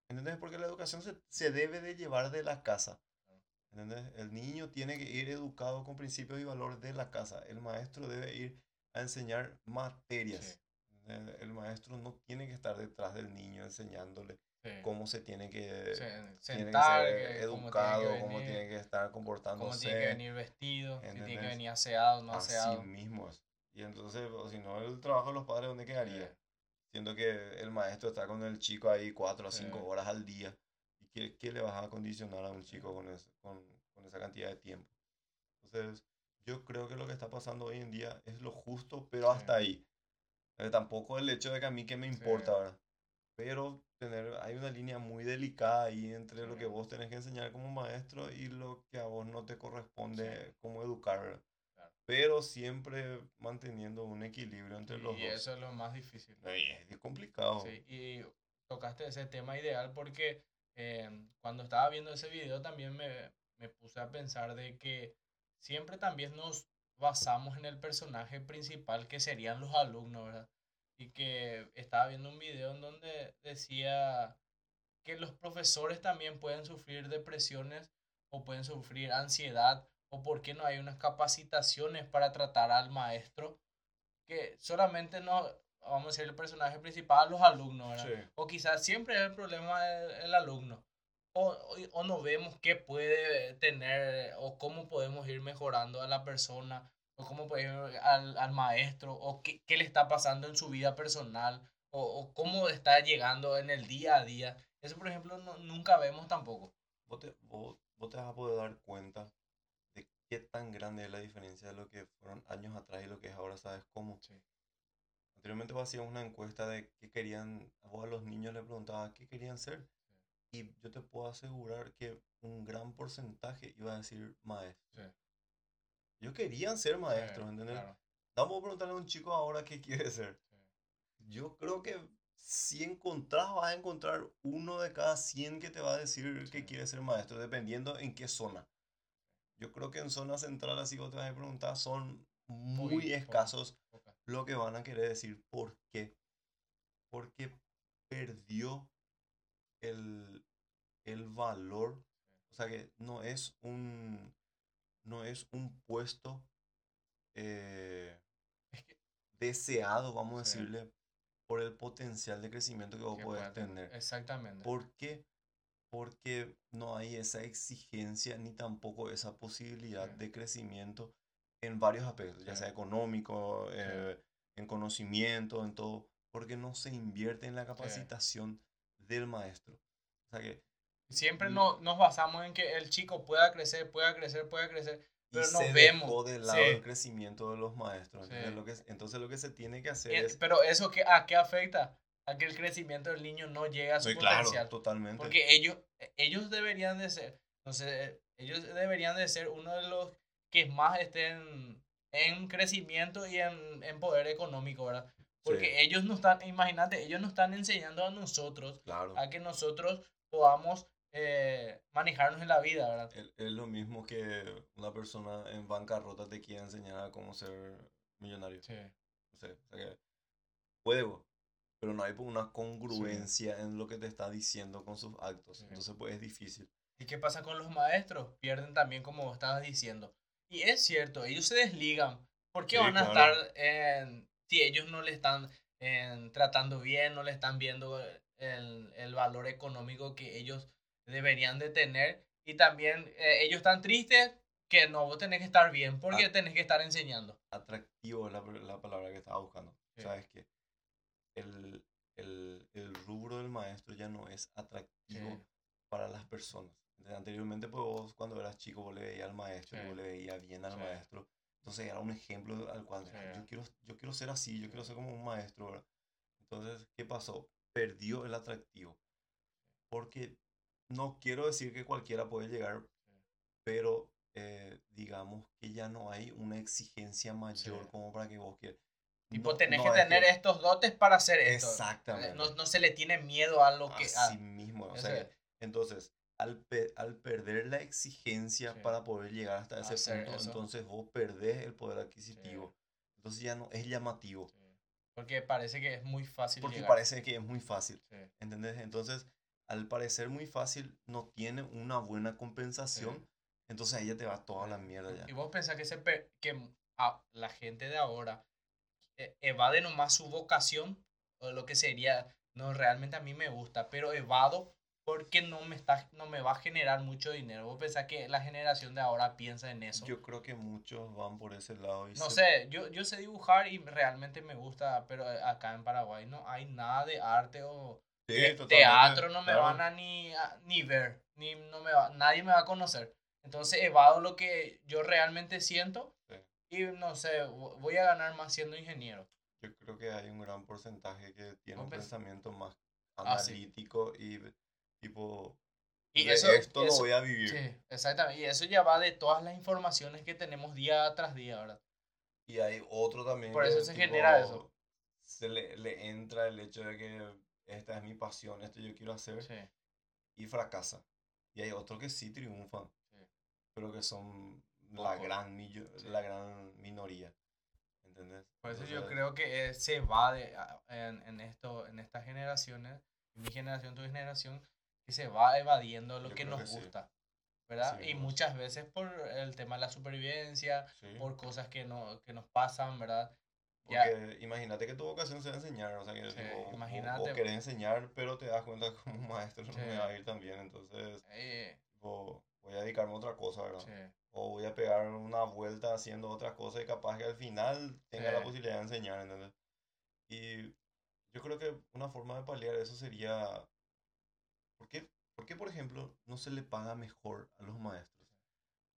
¿Entendés? Porque la educación se, se debe de llevar de la casa. Claro. ¿Entendés? El niño tiene que ir educado con principios y valores de la casa. El maestro debe ir a enseñar materias. El maestro no tiene que estar detrás del niño enseñándole Sí. cómo se tiene que, tiene que sentar, ser que- cómo tiene que educado, cómo tiene que estar cómo comportándose. tiene que venir vestido, si tiene que venir aseado, no Así aseado. mismo es. Y entonces, o si no, el trabajo de los padres, ¿dónde quedaría? Sí. Siendo que el maestro está con el chico ahí cuatro o Sí. cinco horas al día. ¿Y qué, qué le vas a condicionar a un chico con, ese- con, con esa cantidad de tiempo? Entonces, yo creo que lo que está pasando hoy en día es lo justo, pero Sí. hasta ahí. Eh, tampoco el hecho de que a mí que me importa, Sí. ¿verdad? Pero tener, hay una línea muy delicada ahí entre lo que vos tenés que enseñar como maestro y lo que a vos no te corresponde como educar, ¿verdad? Pero siempre manteniendo un equilibrio entre los Y dos. eso es lo más difícil. Ay, es complicado. Sí, y tocaste ese tema ideal porque eh, cuando estaba viendo ese video también me, me puse a pensar de que siempre también nos basamos en el personaje principal que serían los alumnos, ¿verdad? Y que estaba viendo un video en donde decía que los profesores también pueden sufrir depresiones o pueden sufrir ansiedad o por qué no hay unas capacitaciones para tratar al maestro que solamente no, vamos a decir, el personaje principal, los alumnos. O quizás siempre es el problema el, el alumno. O, o, o no vemos qué puede tener o cómo podemos ir mejorando a la persona o cómo podemos ir al, al maestro o qué, qué le está pasando en su vida personal o, o cómo está llegando en el día a día. Eso, por ejemplo, no- nunca vemos tampoco. Vos te, vos, vos te vas a poder dar cuenta qué tan grande es la diferencia de lo que fueron años atrás y lo que es ahora, ¿sabes cómo? Sí. Anteriormente vos hacías una encuesta de qué querían, vos a los niños le preguntabas qué querían ser. Y yo te puedo asegurar que un gran porcentaje iba a decir maestro. Sí. Ellos querían ser maestros, ¿entendés? claro, Vamos a preguntarle a un chico ahora qué quiere ser. Yo creo que si encontrás, vas a encontrar uno de cada 100 que te va a decir que quiere ser maestro, dependiendo en qué zona. Yo creo que en zona central, así vos te vas a preguntar, son muy, escasos lo que van a querer decir. ¿Por qué? Porque perdió el, el valor. O sea que no es un, no es un puesto eh, deseado, vamos a decirle, por el potencial de crecimiento que vos podés tener. Exactamente. ¿Por qué? Porque no hay esa exigencia ni tampoco esa posibilidad Sí. de crecimiento en varios aspectos, ya Sí. sea económico, eh, en conocimiento, en todo, porque no se invierte en la capacitación del maestro. O sea que Siempre no, nos basamos en que el chico pueda crecer, pueda crecer, pueda crecer, pero no se vemos. dejó de lado sí. el crecimiento de los maestros. ¿entendés? Sí. Lo que es- entonces lo que se tiene que hacer Eh, es... Pero eso que, ¿a qué afecta? A que el crecimiento del niño no llegue a su Sí, claro, potencial. totalmente. Porque ellos, ellos deberían de ser, entonces, ellos deberían de ser uno de los que más estén en crecimiento y en, en poder económico, ¿verdad? Porque Sí. ellos no están, imagínate, ellos nos están enseñando a nosotros Claro. a que nosotros podamos eh, manejarnos en la vida, ¿verdad? Es, lo mismo que una persona en bancarrota te quiere enseñar a cómo ser millonario. Sí. No sé, o sea que puede, pero no hay una congruencia en lo que te está diciendo con sus actos. Sí. Entonces, pues es difícil. ¿Y qué pasa con los maestros? Pierden también, como estabas diciendo. Y es cierto, ellos se desligan. ¿Por qué Sí, van a claro. estar en, si ellos no le están en, tratando bien, no le están viendo el, el valor económico que ellos deberían de tener? Y también eh, ellos están tristes que no, vos tenés que estar bien porque Ah. tenés que estar enseñando. Atractivo es la, la palabra que estaba buscando. Sabes que el, el, el rubro del maestro ya no es atractivo Sí. para las personas. Entonces, Anteriormente, pues vos cuando eras chico, vos le veías al maestro, Sí. vos le veías bien al Sí. maestro. Entonces era un ejemplo al cual yo, quiero, yo quiero ser así, yo quiero ser como un maestro. ¿verdad? Entonces, ¿qué pasó? Perdió el atractivo. Porque no quiero decir que cualquiera puede llegar, pero eh, digamos que ya no hay una exigencia mayor Sí. como para que vos quieras. Tipo, No- tenés no que tener estos dotes para hacer esto. Exactamente. No, no se le tiene miedo a lo que... a- Así mismo. O sea, que- entonces, al, pe- al perder la exigencia Sí. para poder llegar hasta ese Hacer punto, eso. entonces vos perdés el poder adquisitivo. Entonces ya no es llamativo. Sí. Porque parece que es muy fácil Porque llegar. parece que es muy fácil. Sí. ¿Entendés? Entonces, al parecer muy fácil, no tiene una buena compensación. Entonces ahí ya te va toda la mierda ya. Y vos pensás que, se que a la gente de ahora evade nomás su vocación o lo que sería, no, realmente a mí me gusta, pero evado porque no me, está, no me va a generar mucho dinero. Vos pensás que la generación de ahora piensa en eso. Yo creo que muchos van por ese lado. Y no se- sé, yo, yo sé dibujar y realmente me gusta, pero acá en Paraguay no hay nada de arte o Sí, totalmente, teatro, no me claro. van a ni, a- ni ver, ni no me va, nadie me va a conocer. Entonces evado lo que yo realmente siento. Y no sé, vo- voy a ganar más siendo ingeniero. Yo creo que hay un gran porcentaje que tiene un pens- pensamiento más Ah, sí. analítico y tipo, Y eso, esto eso- lo voy a vivir. sí, exactamente. Y eso ya va de todas las informaciones que tenemos día tras día, ¿verdad? Y hay otro también. Por que, eso se genera eso. Se le, le entra el hecho de que esta es mi pasión, esto yo quiero hacer, Sí, y fracasa. Y hay otros que sí triunfan, Sí. pero que son la gran, millo- Sí. la gran minoría. ¿Entendés? Por eso yo creo que eh, se va de, en, en, esto, en estas generaciones, mi generación, tu generación, que se va evadiendo lo que nos que sí. gusta. ¿Verdad? Y muchas veces por el tema de la supervivencia, sí. por cosas que, no, que nos pasan, ¿verdad? Porque imagínate que tu vocación sea enseñar, o sea que Sí, tipo, imagínate. vos querés enseñar, pero te das cuenta como maestro no me va a ir tan bien, entonces Eh, tipo, voy a dedicarme a otra cosa, ¿verdad? sí, O voy a pegar una vuelta haciendo otras cosas y capaz que al final tenga la posibilidad de enseñar, ¿entendés? Y yo creo que una forma de paliar eso sería, ¿por qué, por qué, por ejemplo, no se le paga mejor a los maestros?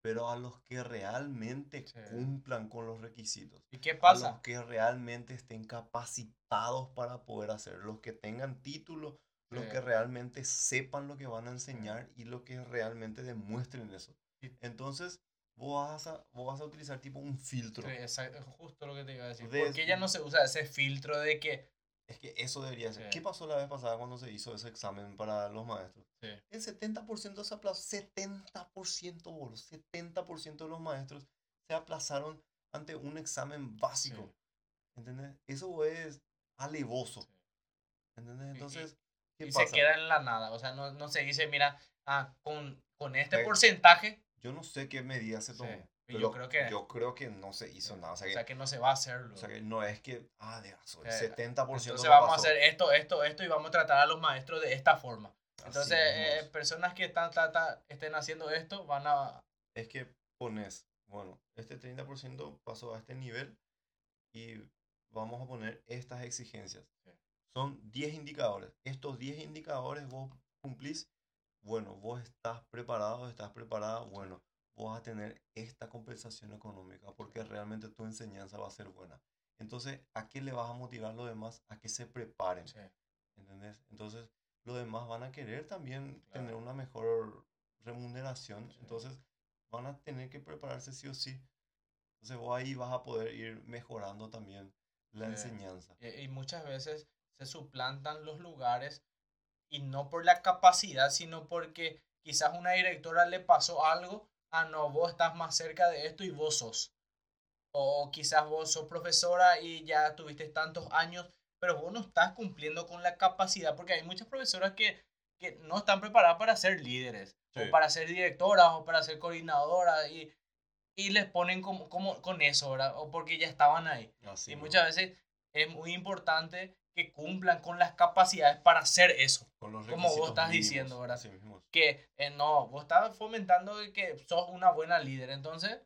Pero a los que realmente Sí. cumplan con los requisitos ¿Y qué a pasa? los que realmente estén capacitados para poder hacer, los que tengan título, los que realmente sepan lo que van a enseñar y los que realmente demuestren eso. Entonces, vos vas a, vos vas a utilizar tipo un filtro. Sí, exacto, justo lo que te iba a decir. De- ¿Por qué ya no se usa ese filtro de que... Es que eso debería ser. Sí. ¿Qué pasó la vez pasada cuando se hizo ese examen para los maestros? Sí, El 70% se aplazó. 70%, boludo. 70% de los maestros se aplazaron ante un examen básico. ¿Entendés? Eso es alevoso. ¿Entendés? Entonces, ¿qué Y pasa? se queda en la nada. O sea, no, no se dice, mira, ah, con, con este Ok. porcentaje, Yo no sé qué medida se Sí, tomó. y pero yo creo que- yo creo que no se hizo nada. O sea, o que, sea, que no se va a hacer. o sea que no es que, ah, de el Eh, 70% Entonces no vamos a pasó. hacer esto, esto, esto y vamos a tratar a los maestros de esta forma. Entonces, eh, personas que están, ta- ta- estén haciendo esto van a... es que pones, bueno, este 30% pasó a este nivel y vamos a poner estas exigencias. Sí. Son 10 indicadores. Estos 10 indicadores vos cumplís, bueno, vos estás preparado, estás preparada, bueno, vos vas a tener esta compensación económica porque realmente tu enseñanza va a ser buena. Entonces, ¿a qué le vas a motivar a los demás? A que se preparen. Sí, ¿Entendés? Entonces, los demás van a querer también Claro. tener una mejor remuneración. Sí. Entonces, van a tener que prepararse sí o sí. Entonces, vos ahí vas a poder ir mejorando también la Sí. enseñanza. y, y muchas veces se suplantan los lugares y no por la capacidad, sino porque quizás una directora le pasó algo, ah, no, vos estás más cerca de esto y vos sos. O quizás vos sos profesora y ya tuviste tantos años, pero vos no estás cumpliendo con la capacidad, porque hay muchas profesoras que, que no están preparadas para ser líderes, Sí. o para ser directoras, o para ser coordinadoras, y, y les ponen como, como con eso, ¿verdad? O porque ya estaban ahí. Así Y muchas veces es muy importante que cumplan con las capacidades para hacer eso. con los como vos estás mínimos, diciendo, ¿verdad? mismo. Que eh, no, vos estás fomentando que sos una buena líder, entonces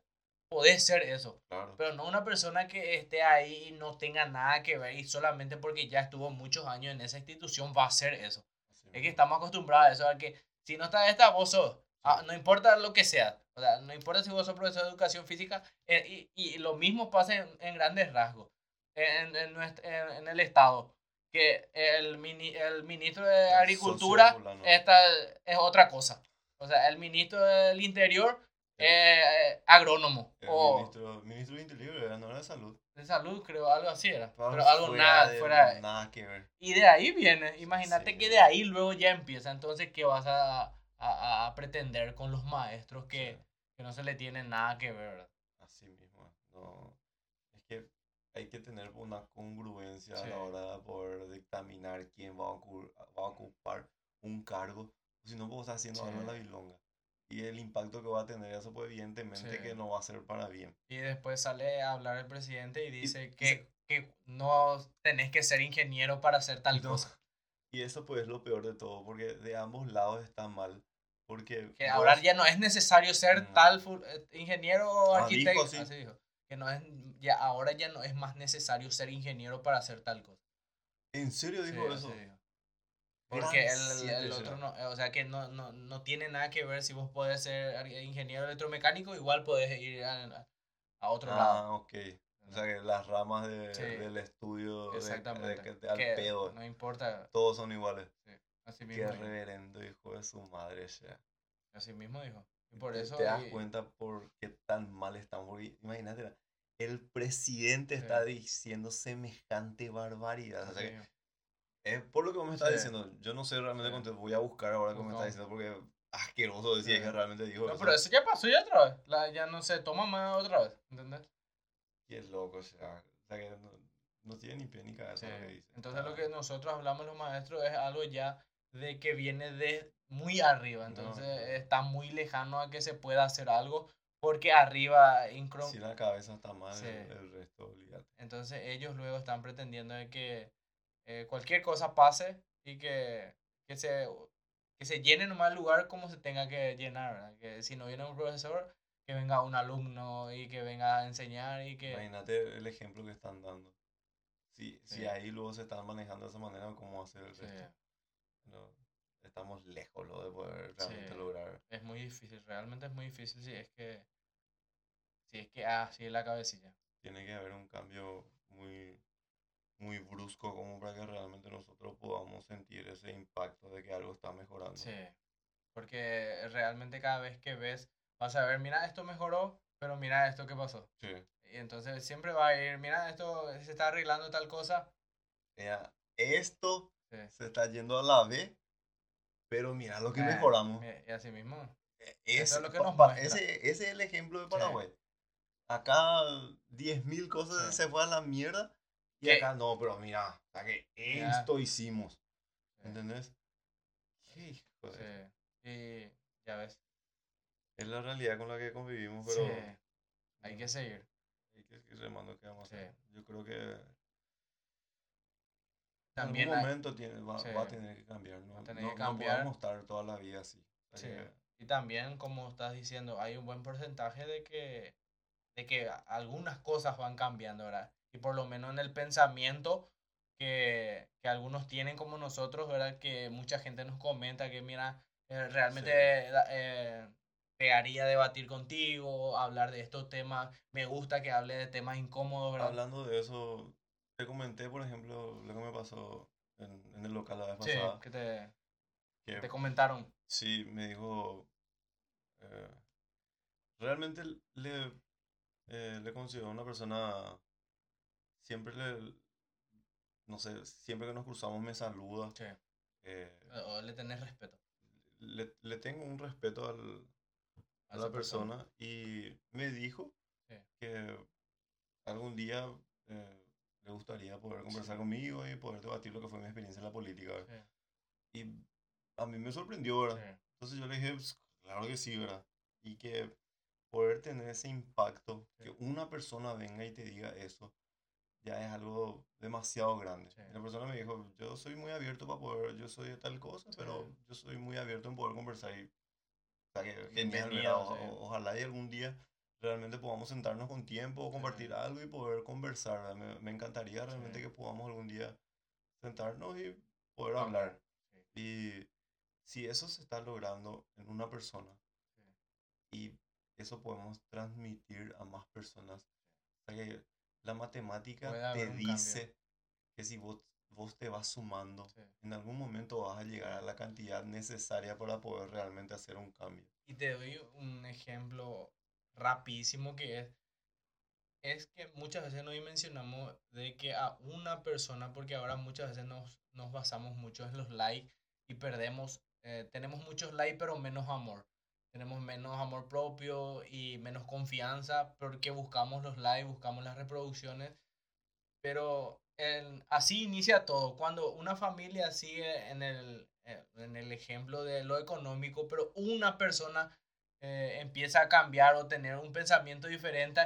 podés ser eso. Claro. Pero no una persona que esté ahí y no tenga nada que ver y solamente porque ya estuvo muchos años en esa institución va a hacer eso. así Es que estamos acostumbrados a eso, a que si no está esta, vos sos. Ah, no importa lo que sea. O sea, no importa si vos sos profesor de educación física. eh, y, y lo mismo pasa en, en grandes rasgos. En, en, nuestro- en- el Estado. Que el, mini- el ministro de El Agricultura esta es otra cosa. O sea, el ministro del Interior eh, agrónomo. El o ministro, ministro de Interior, era, no era de salud. de salud, creo, algo así era. Estaba Pero algo fuera nada de- fuera. Nada que ver. Y de ahí viene, imagínate Sí. que de ahí luego ya empieza. Entonces, ¿qué vas a, a- a- pretender con los maestros que, Sí. que no se le tiene nada que ver? Así mismo. No, es hay que tener una congruencia a Sí. la hora de poder dictaminar quién va a, ocu- va a ocupar un cargo. Si no, vos estás haciendo algo en la Sí. bilonga. Y el impacto que va a tener eso, pues evidentemente Sí. que no va a ser para bien. Y después sale a hablar el presidente y dice y que, que no tenés que ser ingeniero para hacer tal No, cosa. Y eso pues es lo peor de todo, porque de ambos lados está mal. Porque Que vos- ahora ya no es necesario ser Ujú. tal eh, ingeniero o Ah, dijo arquitecto. así. así dijo. Que no es, ya, ahora ya no es más necesario ser ingeniero para hacer tal cosa. ¿En serio Sí, dijo así eso? dijo. Porque el, el- otro no, eh, o sea que no, no, no tiene nada que ver si vos podés ser ingeniero electromecánico, igual podés ir a, a otro Ah, lado. ok. O sea que las ramas de- Sí. del estudio Exactamente. de, de al que pedo, no importa. todos son iguales. Así Qué mismo, dijo, reverendo hijo de su madre, sea. así mismo dijo. Y por eso. te das y- cuenta por qué tan mal estamos. Porque imagínate, el presidente Sí. está diciendo semejante barbaridad. O sea que es por lo que vos me estás Sí. diciendo. Yo no sé realmente Sí. cuánto voy a buscar ahora que me estás diciendo porque asqueroso decir Sí. que realmente dijo No, eso. pero eso ya pasó ya otra vez. La- ya no se toma más otra vez. ¿Entendés? Y es loco, o sea, o sea que no, no tiene ni pie ni cabeza lo que dice. Entonces Ah, lo que nosotros hablamos los maestros es algo ya de que viene de muy arriba. Entonces no. está muy lejano a que se pueda hacer algo porque arriba incro- Si la cabeza está mal, Sí. el, resto, olvídate. Entonces ellos luego están pretendiendo de que eh, cualquier cosa pase y que, que, se, que se llene nomás el lugar como se tenga que llenar. ¿verdad? Que si no viene un profesor, que venga un alumno y que venga a enseñar y que... Imagínate el ejemplo que están dando. Si, si Sí. ahí luego se están manejando de esa manera, ¿cómo ser el Sí, resto? No, estamos lejos lo de poder realmente Sí. lograr. es muy difícil, realmente es muy difícil si es que... Si es que así es la cabecilla. Tiene que haber un cambio muy, muy brusco como para que realmente nosotros podamos sentir ese impacto de que algo está mejorando. Sí, porque realmente cada vez que ves, vas a ver, mira, esto mejoró, pero mira esto que pasó. Sí. Y entonces siempre va a ir, mira, esto se está arreglando tal cosa. Mira, esto Sí. se está yendo a la B, pero mira lo que Eh, mejoramos. eh, Y así mismo. E- Eso Ese, es lo que nos pa- ese, ese es el ejemplo de Paraguay. Acá 10.000 cosas Sí. se fue a la mierda y ¿Qué? acá no, pero mira, o sea que esto hicimos. Sí. ¿Entendés? De- Sí. Y ya ves. Es la realidad con la que convivimos, pero Sí. Hay que seguir. hay que seguir remando que vamos a Sí. hacer. Yo creo que También en algún momento tiene, va, Sí. va a tener que cambiar. No, Va a tener no- que no cambiar. podemos estar toda la vida así. Sí. que- Y también, como estás diciendo, hay un buen porcentaje de que, de que algunas cosas van cambiando, ¿verdad? Y por lo menos en el pensamiento que, que algunos tienen como nosotros, ¿verdad? Que mucha gente nos comenta que, mira, eh, realmente Sí. eh, te haría debatir contigo, hablar de estos temas. Me gusta que hable de temas incómodos, ¿verdad? Hablando de eso, te comenté, por ejemplo, lo que me pasó en, en el local la vez Sí, pasada. que te, que te comentaron. Sí, me dijo. eh, realmente le, eh, le considero una persona. Siempre le. No sé, siempre que nos cruzamos me saluda. Sí. eh, O le tenés respeto le, le tengo un respeto al- a la persona y me dijo Sí. que algún día eh, le gustaría poder conversar conmigo y poder debatir lo que fue mi experiencia en la política. ¿verdad? Sí, Y a mí me sorprendió, ¿verdad? sí, Entonces yo le dije, "Pues, claro que sí, ¿verdad? Y que poder tener ese impacto, Sí. que una persona venga y te diga eso, ya es algo demasiado grande. Sí. Y la persona me dijo, yo soy muy abierto para poder, yo soy de tal cosa, pero Sí. yo soy muy abierto en poder conversar. Y, o sea, que genial, sí. o- ojalá y algún día realmente podamos sentarnos con tiempo, compartir algo y poder conversar. Me, me encantaría realmente Sí. que podamos algún día sentarnos y poder Hablar, hablar. Y si eso se está logrando en una persona y eso podemos transmitir a más personas, o sea que la matemática te un cambio. dice que si vos vos te vas sumando. Sí. En algún momento vas a llegar a la cantidad necesaria para poder realmente hacer un cambio. Y te doy un ejemplo rapidísimo que es, es que muchas veces no dimensionamos de que a una persona, porque ahora muchas veces nos, nos basamos mucho en los likes y perdemos, eh, tenemos muchos likes pero menos amor. Tenemos menos amor propio y menos confianza porque buscamos los likes, buscamos las reproducciones. Pero en- así inicia todo. Cuando una familia sigue en el, eh, en el ejemplo de lo económico, pero una persona eh, empieza a cambiar o tener un pensamiento diferente,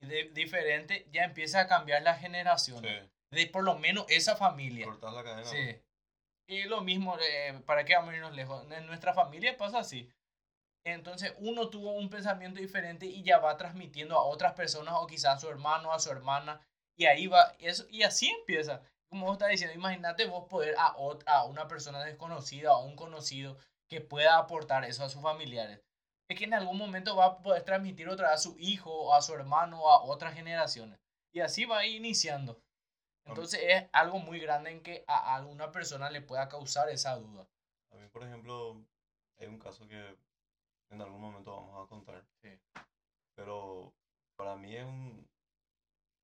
de- diferente, ya empieza a cambiar las generaciones. De por lo menos esa familia. Cortar la cadena. Sí. Y lo mismo, eh, ¿para qué vamos a irnos lejos? En nuestra familia pasa así. Entonces uno tuvo un pensamiento diferente y ya va transmitiendo a otras personas o quizás a su hermano, a su hermana. Y ahí va, eso, y así empieza. Como vos estás diciendo, imagínate vos poder a, ot- a una persona desconocida o a un conocido que pueda aportar eso a sus familiares. Es que en algún momento va a poder transmitir otra a su hijo, o a su hermano, o a otras generaciones. Y así va iniciando. Entonces es algo muy grande en que a alguna persona le pueda causar esa duda. A mí, por ejemplo, hay un caso que en algún momento vamos a contar. Sí. Pero para mí es un,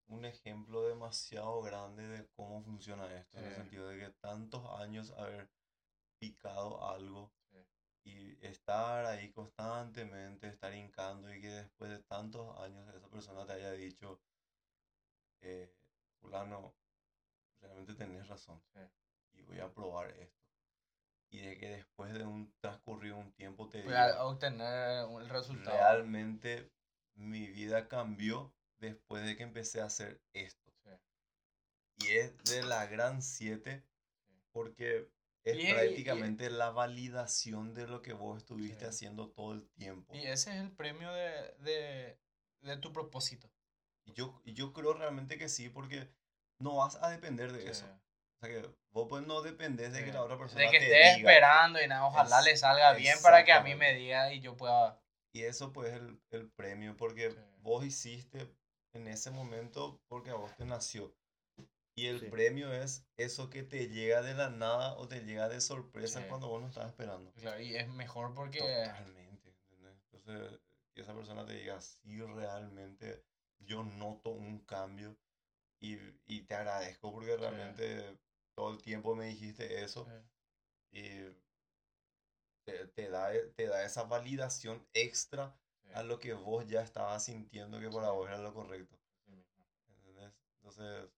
un ejemplo demasiado grande de cómo funciona esto. En el sentido de que tantos años haber picado algo. Y estar ahí constantemente, estar hincando y que después de tantos años esa persona te haya dicho, eh, fulano, realmente tenés razón Sí. y voy a probar esto. Y de que después de un transcurrido un tiempo te Pueda diga, obtener el resultado. realmente mi vida cambió después de que empecé a hacer esto. Sí. Y es de la gran 7 porque es Y es- y- prácticamente la validación de lo que vos estuviste Sí. haciendo todo el tiempo. Y ese es el premio de, de, de tu propósito. Y yo, yo creo realmente que sí, porque no vas a depender de eso. O sea que vos pues no dependés de que la otra persona De que te estés diga. esperando y nada, ojalá Es- le salga bien para que a mí me diga y yo pueda. Y eso pues es el, el premio, porque vos hiciste en ese momento porque a vos te nació. Y el Sí. premio es eso que te llega de la nada o te llega de sorpresa Sí. cuando vos no estás esperando. Claro, y es mejor porque. Totalmente. ¿entendés? Entonces, que esa persona te diga, sí, realmente yo noto un cambio y, y te agradezco porque realmente todo el tiempo me dijiste eso y te, te da, e- te da esa validación extra a lo que vos ya estabas sintiendo que para vos era lo correcto. ¿entendés? Entonces,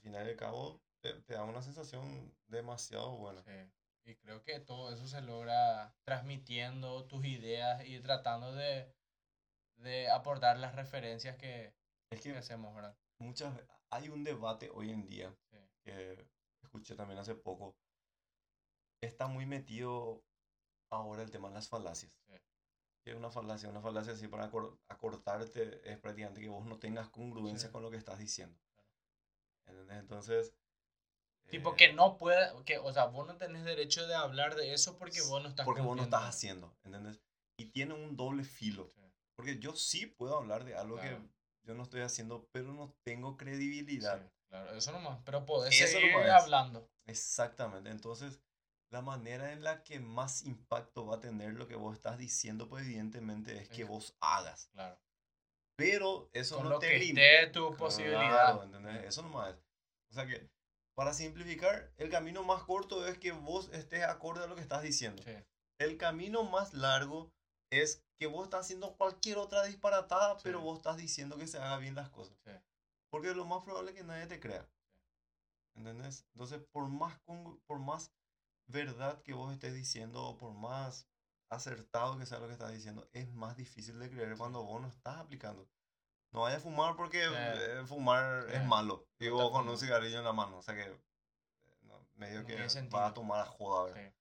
al final y al cabo, te, te da una sensación demasiado buena. Sí. Y creo que todo eso se logra transmitiendo tus ideas y tratando de, de aportar las referencias que, Es que que hacemos, ¿verdad? muchas hay un debate hoy en día Sí. que escuché también hace poco. Está muy metido ahora el tema de las falacias. Sí. ¿Qué es una falacia? Una falacia así para acor- acortarte es prácticamente que vos no tengas congruencia Sí. con lo que estás diciendo. ¿Entendés? Entonces... Tipo eh, que no puede, que, o sea, vos no tenés derecho de hablar de eso porque vos no estás Porque vos no estás haciendo, ¿entendés? Y tiene un doble filo. Sí, Porque yo sí puedo hablar de algo Claro. que yo no estoy haciendo, pero no tengo credibilidad. sí, claro, eso nomás. Pero podés Eso seguir nomás hablando. Exactamente. Entonces, la manera en la que más impacto va a tener lo que vos estás diciendo, pues evidentemente es Sí. que vos hagas. Claro. Pero eso Con no lo te que lim- esté tu posibilidad. Claro, ¿entendés? Eso nomás es. O sea que, para simplificar, el camino más corto es que vos estés acorde a lo que estás diciendo. Sí, El camino más largo es que vos estás haciendo cualquier otra disparatada, Sí. pero vos estás diciendo que se haga bien las cosas. sí, Porque lo más probable es que nadie te crea. ¿Entendés? Entonces, por más, por más verdad que vos estés diciendo, por más acertado que sea lo que estás diciendo, es más difícil de creer cuando vos no estás aplicando. No vayas a fumar porque Sí. eh, fumar Sí. es malo. No está con un cigarrillo en la mano. O sea que eh, no, medio No que sentido. a tomar a joda. sí.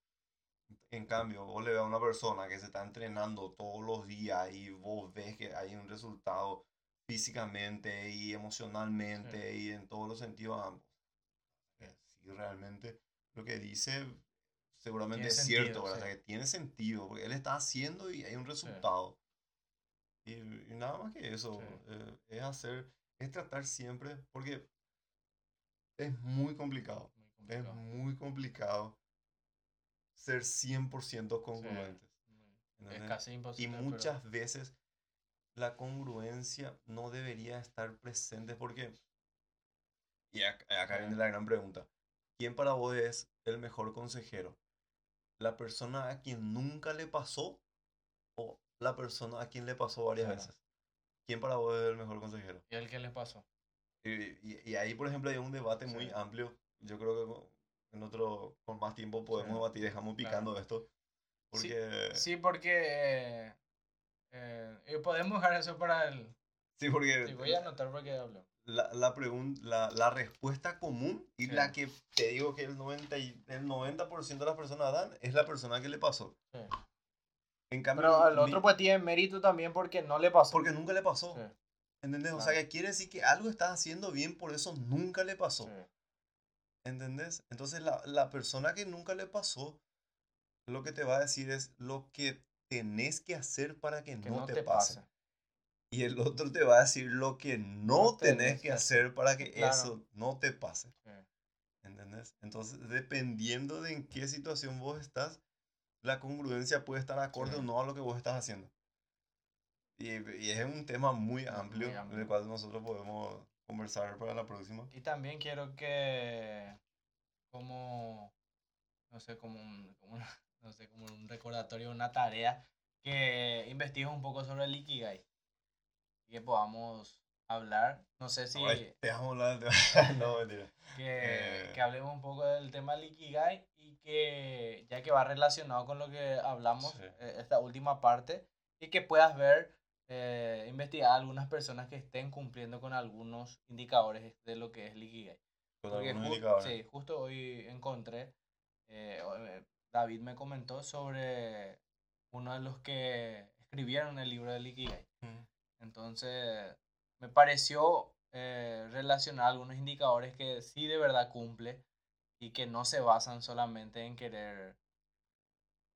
En cambio, vos le ves a una persona que se está entrenando todos los días y vos ves que hay un resultado físicamente y emocionalmente y en todos los sentidos ambos. Eh, Sí, realmente lo que dice seguramente Tiene es cierto, sentido, ¿verdad? O sea, sí. que tiene sentido, porque él está haciendo y hay un resultado. Y, y nada más que eso, Sí. eh, es hacer, es tratar siempre, porque es muy complicado. Muy es complicado. muy complicado ser 100% congruentes. Es casi Y imposible. pero- muchas veces la congruencia no debería estar presente porque, y ac- acá, Sí. viene la gran pregunta, ¿quién para vos es el mejor consejero? ¿La persona a quien nunca le pasó o la persona a quien le pasó varias Claro. veces? ¿Quién para vos es el mejor consejero? ¿Y el que les pasó? Y, y- y ahí, por ejemplo, hay un debate muy amplio. Yo creo que en otro, con más tiempo podemos Sí. debatir, dejamos Claro. picando esto. Sí, Porque, Sí, porque eh, eh, y podemos dejar eso para el... sí, porque Sí, voy a anotar porque hablo. La, la, la, la respuesta común y Sí. la que te digo que el 90%, y, el 90 de las personas dan es la persona que le pasó. Sí. En cambio, Pero al mi- otro pues tiene mérito también porque no le pasó. porque nunca le pasó. Sí, ¿Entendés? O sea, que quiere decir que algo estás haciendo bien, por eso nunca le pasó. sí. ¿Entendés? Entonces la, la persona que nunca le pasó, lo que te va a decir es lo que tenés que hacer para que, Que no, no te, te pase. pase. Y el otro te va a decir lo que no, No tenés, que hacer para que Claro. eso no te pase. Sí. ¿Entendés? Entonces, dependiendo de en qué situación vos estás, la congruencia puede estar acorde Sí. o no a lo que vos estás haciendo. Y, y es un tema muy Muy amplio, en el amplio. cual nosotros podemos conversar para la próxima. Y también quiero que, como, no sé, como un, como no sé, como un recordatorio, una tarea, que investigues un poco sobre el Ikigai. Que podamos hablar, no sé si, Ay, te amo hablar de- no, mentira. que, eh. que hablemos un poco del tema del Ikigai y que, ya que va relacionado con lo que hablamos, Sí. eh, esta última parte, y que puedas ver, eh, investigar a algunas personas que estén cumpliendo con algunos indicadores de lo que es el Ikigai. Con Porque algunos ju- indicadores. sí, justo hoy encontré, eh, eh, David me comentó sobre uno de los que escribieron el libro del Ikigai. Mm. Entonces, me pareció eh, relacionar algunos indicadores que sí de verdad cumple y que no se basan solamente en querer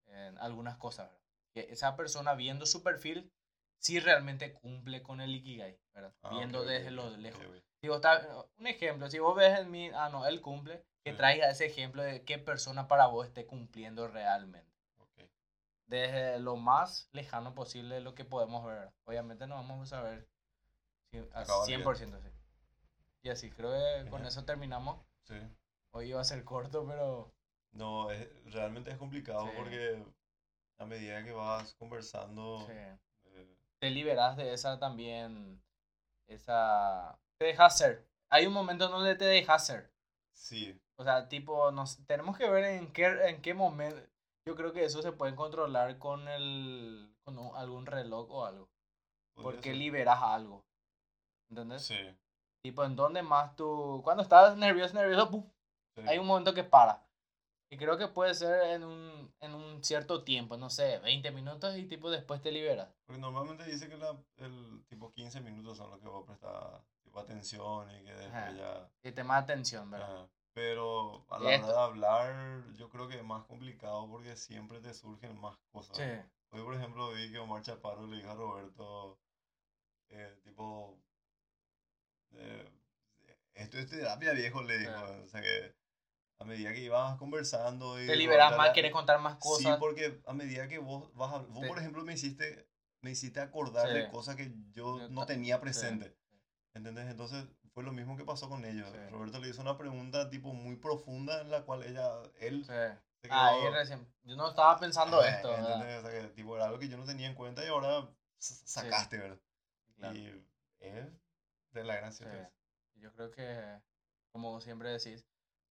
en algunas cosas. ¿verdad? Que esa persona viendo su perfil sí realmente cumple con el Ikigai, ¿verdad? Ah, viendo desde lo lejos. vos está- un ejemplo, si vos ves en mí, ah, no, él cumple, que traiga ese ejemplo de qué persona para vos esté cumpliendo realmente. Desde lo más lejano posible de lo que podemos ver. Obviamente no vamos a saber si- a Acabar 100%, sí. Y así, creo que con eso terminamos. Sí. Hoy iba a ser corto, pero No, es, realmente es complicado Sí. porque a medida que vas conversando, sí, eh, te liberas de esa también, esa... Te dejas ser. Hay un momento donde te dejas ser. sí, O sea, tipo, nos, tenemos que ver en qué, en qué momento. Yo creo que eso se puede controlar con, el, con un- algún reloj o algo. Porque ser. liberas algo. ¿Entendés? Sí, Tipo, en donde más tú. Cuando estás nervioso, nervioso, ¡pum! sí. hay un momento que para. Y creo que puede ser en un, en un cierto tiempo, no sé, 20 minutos y tipo después te liberas. Porque normalmente dice que la, el tipo 15 minutos son los que vos prestas tipo atención y que después Ajá. ya... Y te más atención, ¿verdad? ajá. Pero a la hora de hablar yo creo que es más complicado porque siempre te surgen más cosas. Sí. Hoy, por ejemplo, vi que Omar Chaparro le dijo a Roberto, eh, tipo, eh, esto es terapia viejo, le dijo. O sea que a medida que ibas conversando y... Te liberas más, quieres contar más Sí, cosas. porque a medida que vos vas a... Vos, Te- por ejemplo, me hiciste, me hiciste acordar de Sí. cosas que yo no tenía sí. presente. ¿Entendés? Entonces fue lo mismo que pasó con ellos. Sí. Roberto le hizo una pregunta tipo muy profunda en la cual ella, él Sí. se Ahí quedó- recién. Yo no estaba pensando Ajá, esto. ¿entendés? O sea, que, tipo, era algo que yo no tenía en cuenta y ahora sacaste, ¿verdad? Claro. Y es de la. Sí. pues. Yo creo que, como siempre decís,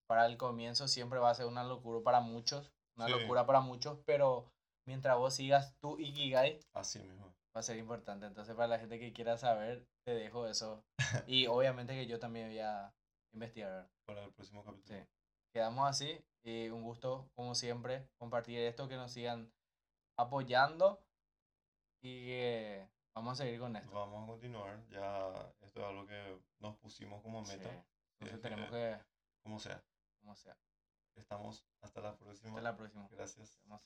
para el comienzo siempre va a ser una locura para muchos, una Sí. locura para muchos, pero mientras vos sigas tu Ikigai, Así mismo. va a ser importante. Entonces, para la gente que quiera saber, te dejo eso. Y obviamente que yo también voy a investigar. Para el próximo capítulo. Sí. Quedamos así y un gusto, como siempre, compartir esto, que nos sigan apoyando y que vamos a seguir con esto. Vamos a continuar. Ya esto es algo que nos pusimos como Sí. meta. Entonces Eh, tenemos que, Como sea. como sea, Estamos hasta la próxima. hasta la próxima. Gracias. Vamos.